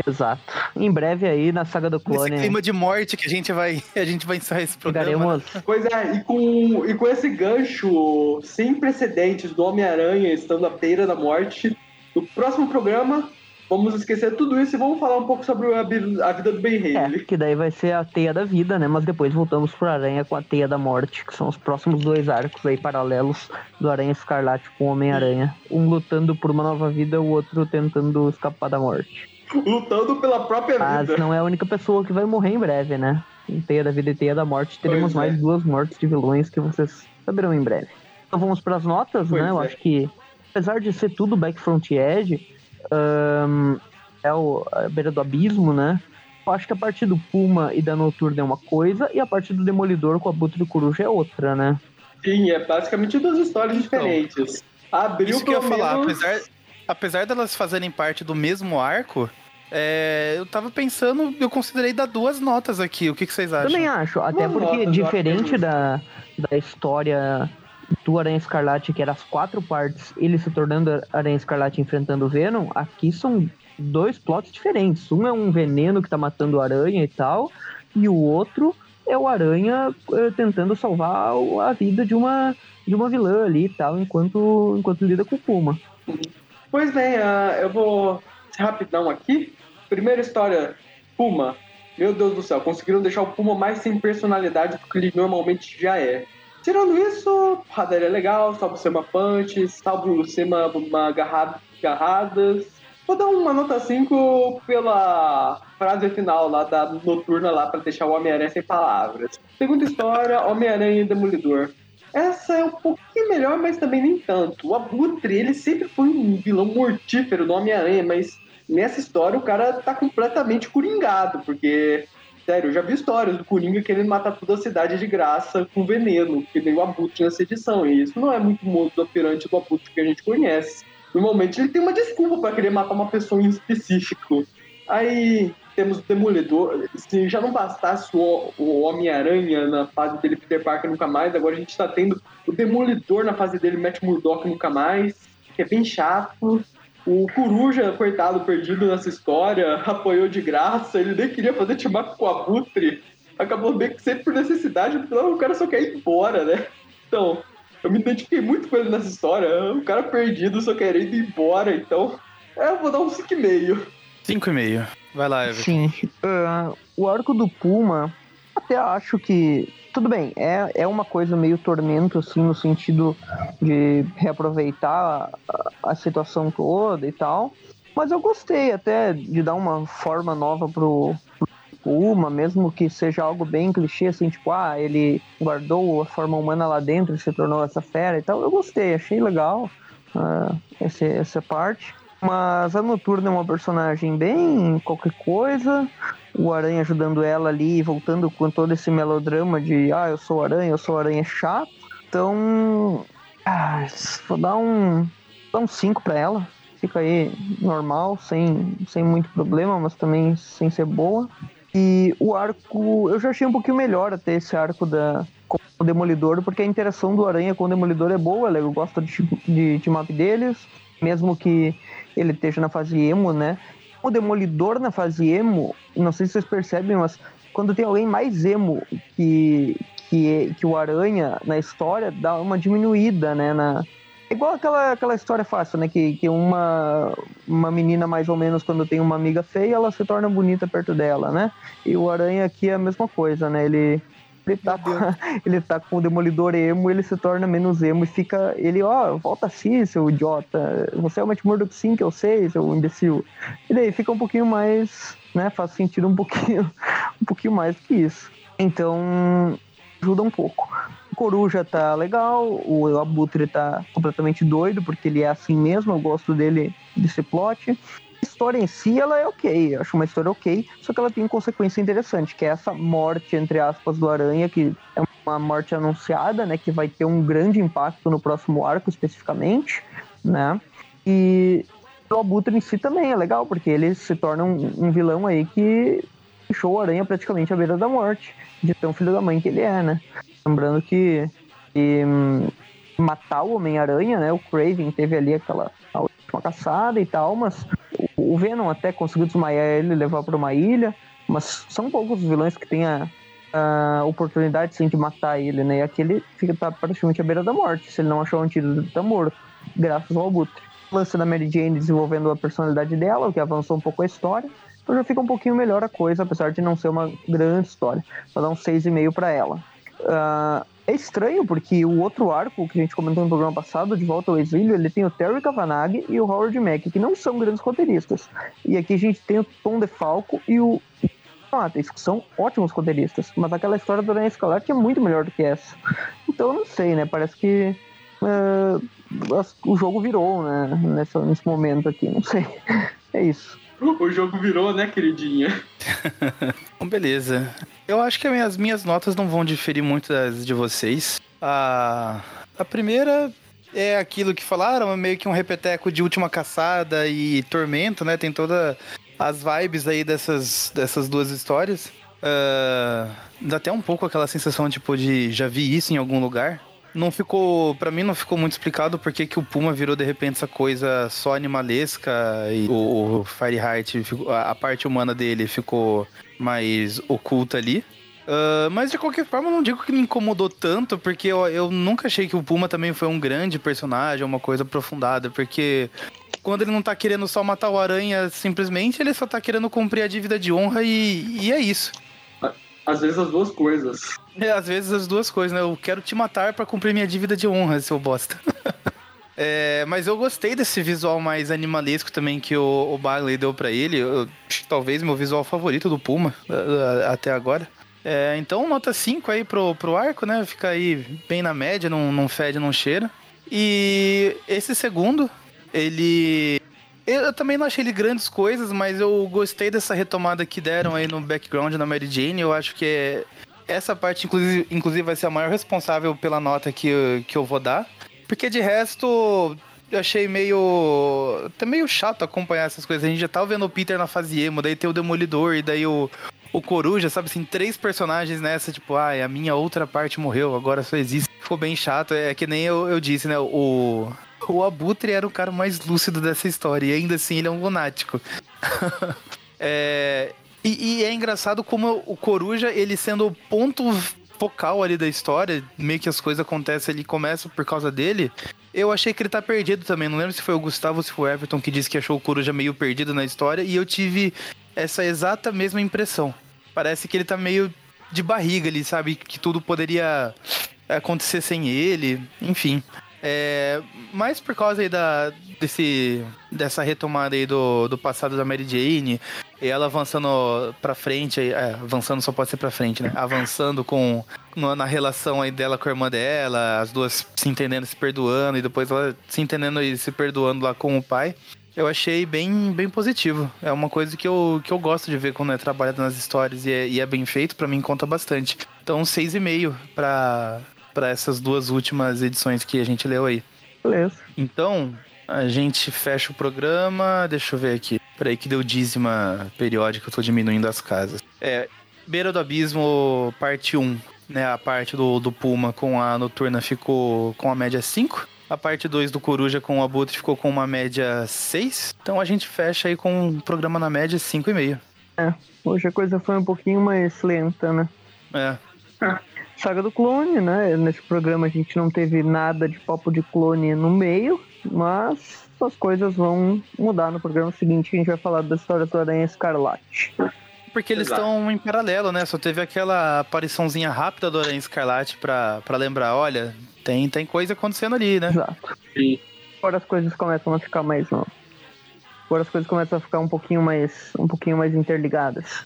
Exato. Em breve aí na saga do clone clima de morte que a gente vai, a gente vai encerrar esse programa. chegaremos Pois é, e com, e com esse gancho sem precedentes do Homem-Aranha estando à beira da morte, no próximo programa vamos esquecer tudo isso e vamos falar um pouco sobre a, vida do Ben É, Haley. que daí vai ser a teia da vida, né? Mas depois voltamos pro Aranha com a teia da morte, que são os próximos dois arcos aí paralelos do Aranha Escarlate com o Homem-Aranha. Um lutando por uma nova vida, o outro tentando escapar da morte. Lutando pela própria Mas vida. não é a única pessoa que vai morrer em breve, né? Em Teia da Vida e Teia da Morte, teremos Pois é. mais duas mortes de vilões que vocês saberão em breve. Então vamos para as notas, Pois né? Eu é. acho que, apesar de ser tudo Backfront Edge, ahn, é o, a beira do abismo, né? Eu acho que a parte do Puma e da Noturna é uma coisa, e a parte do Demolidor com a Butre do Coruja é outra, né? Sim, é basicamente duas histórias diferentes. Abriu Isso que eu ia falar, menos- apesar, apesar delas fazerem parte do mesmo arco, é, eu tava pensando, eu considerei dar duas notas aqui. O que, que vocês acham? Também acho, até Duas porque eu acho diferente da, da história do Aranha Escarlate, que era as quatro partes, ele se tornando Aranha Escarlate enfrentando o Venom, aqui são dois plots diferentes. Um é um veneno que tá matando o Aranha e tal, e o outro é o Aranha eh, tentando salvar a vida de uma, de uma vilã ali e tal, enquanto, enquanto lida com o Puma. Pois bem, ah, eu vou rapidão aqui. Primeira história, Puma. Meu Deus do céu, conseguiram deixar o Puma mais sem personalidade do que ele normalmente já é. Tirando isso, porradaria é legal, salvo ser uma punch, salvo ser uma, uma garrada, garradas. Vou dar uma nota 5 pela frase final lá da noturna lá pra deixar o Homem-Aranha sem palavras. Segunda história, Homem-Aranha e Demolidor. Essa é um pouquinho melhor, mas também nem tanto. O Abutre, ele sempre foi um vilão mortífero do Homem-Aranha, mas nessa história o cara tá completamente coringado, porque, sério, eu já vi histórias do Coringa querendo matar toda a cidade de graça com veneno, que nem o Abutre nessa edição, e isso não é muito modo operante do Abutre que a gente conhece. Normalmente ele tem uma desculpa pra querer matar uma pessoa em específico. Aí temos o Demolidor. Se já não bastasse o, o Homem-Aranha na fase dele, Peter Parker nunca mais, agora a gente tá tendo o Demolidor na fase dele, Matt Murdock nunca mais, que é bem chato. O Coruja, coitado, perdido nessa história, apoiou de graça, ele nem queria fazer team com o Abutre. Acabou bem que sempre por necessidade, o cara só quer ir embora, né? Então, eu me identifiquei muito com ele nessa história. O cara perdido, só querendo ir embora, então. É, eu vou dar um 5,5. 5,5. Vai lá, Everton. Sim. Uh, o arco do Puma, até acho que. Tudo bem, é, é uma coisa meio tormento, assim, no sentido de reaproveitar a, a situação toda e tal. Mas eu gostei até de dar uma forma nova pro, pro Puma, mesmo que seja algo bem clichê, assim, tipo, ah, ele guardou a forma humana lá dentro e se tornou essa fera e tal. Eu gostei, achei legal uh, esse, essa parte. Mas a Noturna é uma personagem bem qualquer coisa. O Aranha ajudando ela ali, voltando com todo esse melodrama de ah, eu sou Aranha, eu sou Aranha chato. Então, ah, vou dar um dar um 5 para ela. Fica aí normal, sem, sem muito problema, mas também sem ser boa. E o arco, eu já achei um pouquinho melhor até esse arco da com o Demolidor, porque a interação do Aranha com o Demolidor é boa, eu gosto de, de up deles, mesmo que ele esteja na fase emo, né? O Demolidor na fase emo, não sei se vocês percebem, mas quando tem alguém mais emo que, que, que o Aranha na história, dá uma diminuída, né? Na, é igual aquela, aquela história fácil, né? Que, que uma, uma menina, mais ou menos, quando tem uma amiga feia, ela se torna bonita perto dela, né? E o Aranha aqui é a mesma coisa, né? Ele, ele tá, com, ele tá com o demolidor emo, ele se torna menos emo e fica. Ele, ó, oh, volta assim, seu idiota. Você é o Matt Murdock sim, que eu sei, seu imbecil. E daí fica um pouquinho mais, né? Faz sentido um pouquinho, um pouquinho mais do que isso. Então, ajuda um pouco. O Coruja tá legal, o Abutre tá completamente doido, porque ele é assim mesmo, eu gosto dele desse plot história em si, ela é ok. Eu acho uma história ok, só que ela tem consequência interessante, que é essa morte, entre aspas, do Aranha, que é uma morte anunciada, né? Que vai ter um grande impacto no próximo arco, especificamente, né? E o Abutre em si também é legal, porque ele se torna um, um vilão aí que deixou o Aranha praticamente à beira da morte, de tão filho da mãe que ele é, né? Lembrando que, que hum, matar o Homem-Aranha, né? O Craven teve ali aquela última caçada e tal, mas o Venom até conseguiu desmaiar ele e levar para uma ilha, mas são poucos os vilões que têm a, a oportunidade sim, de matar ele, né? E aquele fica tá praticamente à beira da morte, se ele não achou um antídoto, ele tá morto, graças ao Abutre. O lance da Mary Jane desenvolvendo a personalidade dela, o que avançou um pouco a história, então já fica um pouquinho melhor a coisa, apesar de não ser uma grande história. Vou dar um 6,5 para ela. Uh, é estranho porque o outro arco que a gente comentou no programa passado, De Volta ao Exílio, ele tem o Terry Kavanagh e o Howard Mack, que não são grandes roteiristas. E aqui a gente tem o Tom DeFalco e o Matheus, que são ótimos roteiristas. Mas aquela história do Aranha Escalar que é muito melhor do que essa. Então eu não sei, né? Parece que uh, o jogo virou, né? Nessa, nesse momento aqui, não sei. É isso. O jogo virou, né, queridinha? Bom, beleza. Eu acho que as minhas notas não vão diferir muito das de vocês. A, a primeira é aquilo que falaram, é meio que um repeteco de Última Caçada e Tormento, né? Tem todas as vibes aí dessas, dessas duas histórias. Uh, dá até um pouco aquela sensação, tipo, de já vi isso em algum lugar não ficou, para mim não ficou muito explicado porque que o Puma virou de repente essa coisa só animalesca e o, o Fireheart, a, parte humana dele ficou mais oculta ali. Uh, mas de qualquer forma, não digo que me incomodou tanto, porque eu, eu nunca achei que o Puma também foi um grande personagem, uma coisa aprofundada, porque quando ele não tá querendo só matar o Aranha simplesmente, ele só tá querendo cumprir a dívida de honra e, e é isso. Às vezes as duas coisas. É, às vezes as duas coisas, né? Eu quero te matar para cumprir minha dívida de honra, seu bosta. é, mas eu gostei desse visual mais animalesco também que o, o Bagley deu para ele. Eu, talvez meu visual favorito do Puma até agora. É, então, nota 5 aí pro, pro arco, né? Fica aí bem na média, não, não fede, não cheira. E esse segundo, ele eu também não achei ele grandes coisas, mas eu gostei dessa retomada que deram aí no background na Mary Jane. Eu acho que é, essa parte, inclusive, inclusive, vai ser a maior responsável pela nota que, que eu vou dar. Porque de resto, eu achei meio. até meio chato acompanhar essas coisas. A gente já tava vendo o Peter na fase emo, daí tem o Demolidor, e daí o, o Coruja, sabe assim, três personagens nessa, tipo, ai, a minha outra parte morreu, agora só existe. Ficou bem chato. É que nem eu, eu disse, né? O. O Abutre era o cara mais lúcido dessa história, e ainda assim ele é um lunático. é, e, e, é engraçado como o Coruja, ele sendo o ponto focal ali da história, meio que as coisas acontecem ali, começam por causa dele. Eu achei que ele tá perdido também. Não lembro se foi o Gustavo ou se foi o Everton que disse que achou o Coruja meio perdido na história. E eu tive essa exata mesma impressão. Parece que ele tá meio de barriga ali, sabe? Que tudo poderia acontecer sem ele. Enfim. É, mais por causa aí da, desse, dessa retomada aí do, do passado da Mary Jane, e ela avançando pra frente, é, avançando só pode ser pra frente, né? Avançando com na relação aí dela com a irmã dela, as duas se entendendo, se perdoando, e depois ela se entendendo e se perdoando lá com o pai. Eu achei bem, bem positivo. É uma coisa que eu, que eu gosto de ver quando é trabalhado nas histórias e é, e é bem feito, para mim conta bastante. Então, seis e meio para para essas duas últimas edições que a gente leu aí. Beleza. Então, a gente fecha o programa. Deixa eu ver aqui. Peraí, que deu dízima periódica, eu tô diminuindo as casas. É, Beira do Abismo, parte 1. Né, a parte do, do Puma com a Noturna ficou com a média 5. A parte 2 do Coruja com o Abutre ficou com uma média 6. Então a gente fecha aí com um programa na média 5,5. É, hoje a coisa foi um pouquinho mais lenta, né? É. Saga do clone, né? Nesse programa a gente não teve nada de papo de clone no meio, mas as coisas vão mudar no programa seguinte, a gente vai falar da história do Aranha Escarlate. Porque eles estão em paralelo, né? Só teve aquela apariçãozinha rápida do Aranha Escarlate pra, pra lembrar, olha, tem, tem coisa acontecendo ali, né? Exato. Sim. Agora as coisas começam a ficar mais. Agora as coisas começam a ficar um pouquinho mais. um pouquinho mais interligadas.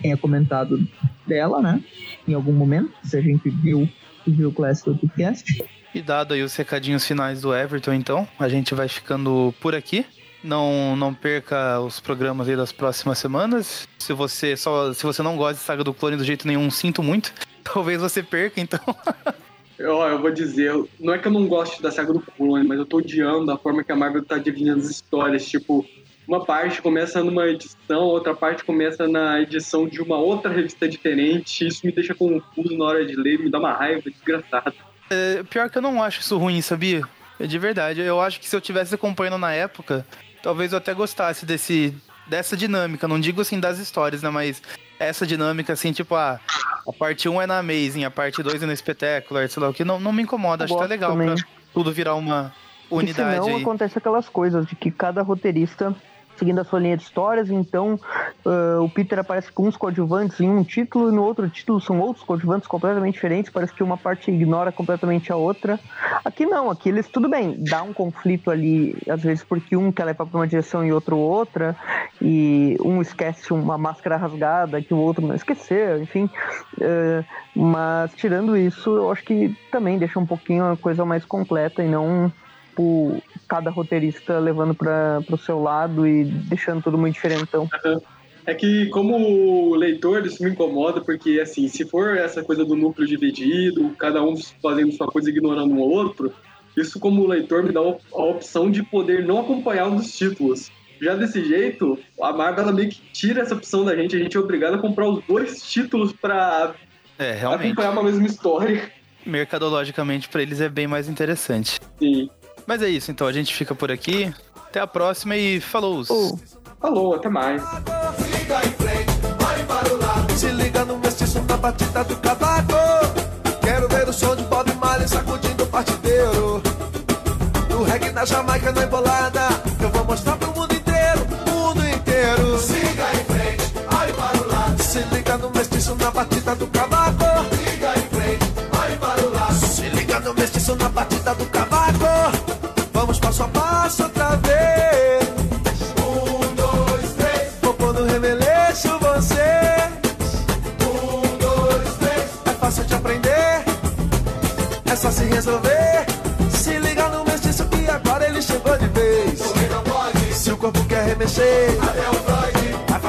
tenha comentado dela, né? Em algum momento, se a gente viu, viu o Classic Podcast. E dado aí os recadinhos finais do Everton, então, a gente vai ficando por aqui. Não, não perca os programas aí das próximas semanas. Se você só se você não gosta de Saga do Clone do jeito nenhum, sinto muito. Talvez você perca, então. eu, eu vou dizer, não é que eu não gosto da Saga do Clone, mas eu tô odiando a forma que a Marvel tá dividindo as histórias. Tipo, uma parte começa numa edição, outra parte começa na edição de uma outra revista diferente. Isso me deixa confuso na hora de ler, me dá uma raiva desgraçada. É, pior que eu não acho isso ruim, sabia? É de verdade. Eu acho que se eu tivesse acompanhando na época, talvez eu até gostasse desse dessa dinâmica. Não digo assim das histórias, né? Mas essa dinâmica, assim, tipo, a, a parte 1 é na Amazing, a parte 2 é no Spectacular, sei lá o que. Não, não me incomoda. Acho que tá legal também. pra tudo virar uma unidade. E senão aí. acontece aquelas coisas de que cada roteirista seguindo a sua linha de histórias, então uh, o Peter aparece com uns coadjuvantes em um título e no outro título são outros coadjuvantes completamente diferentes, parece que uma parte ignora completamente a outra. Aqui não, aqui eles, tudo bem, dá um conflito ali, às vezes porque um quer levar para uma direção e outro outra, e um esquece uma máscara rasgada que o outro não esqueceu, enfim. Uh, mas tirando isso, eu acho que também deixa um pouquinho a coisa mais completa e não tipo, cada roteirista levando para o seu lado e deixando tudo muito diferentão. É que, como leitor, isso me incomoda, porque, assim, se for essa coisa do núcleo dividido, cada um fazendo sua coisa ignorando um outro, isso, como leitor, me dá a opção de poder não acompanhar um dos títulos. Já desse jeito, a Marvel ela meio que tira essa opção da gente, a gente é obrigado a comprar os dois títulos pra É, realmente. acompanhar uma mesma história. Mercadologicamente, pra eles é bem mais interessante. Sim. Mas é isso, então a gente fica por aqui. Até a próxima e falou! Oh. Falou, até mais. Siga em frente, olhe para o lado. Se liga no mestiço na batida do cavaco. Quero ver o som de Bob Marley sacudindo o partideiro. No reggae na Jamaica na embolada. Eu vou mostrar pro mundo inteiro, mundo inteiro. Siga em frente, olhe para o lado. Se liga no mestiço na batida do cavaco. Siga em frente, olhe para o lado. Se liga no mestiço na batida do cavaco.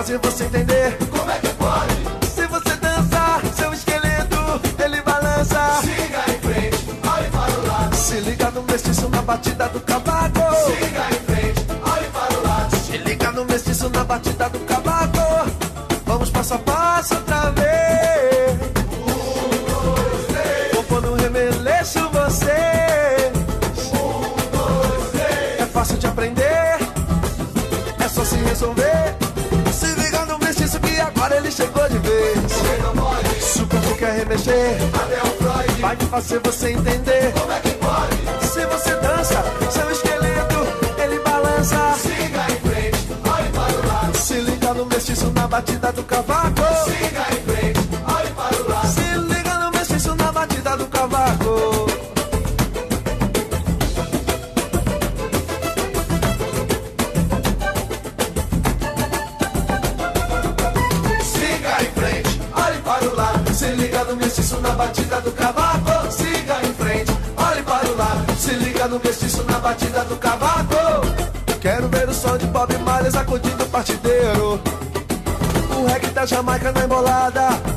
Fazer você entender. Como é que pode? Se você dançar, seu esqueleto ele balança. Siga em frente, olhe para o lado. Se liga no mestiço na batida do cavaco. Siga em frente, olhe para o lado. Se liga no mestiço na batida remexer. Até o Freud. Vai fazer você entender. Como é que pode? Se você dança, seu esqueleto ele balança. Siga em frente, olhe para o lado. Se liga no mestiço na batida do cavaco. Siga em frente, do cavaco. Quero ver o som de Bob Marley sacudindo o partideiro. O reggae da Jamaica na embolada.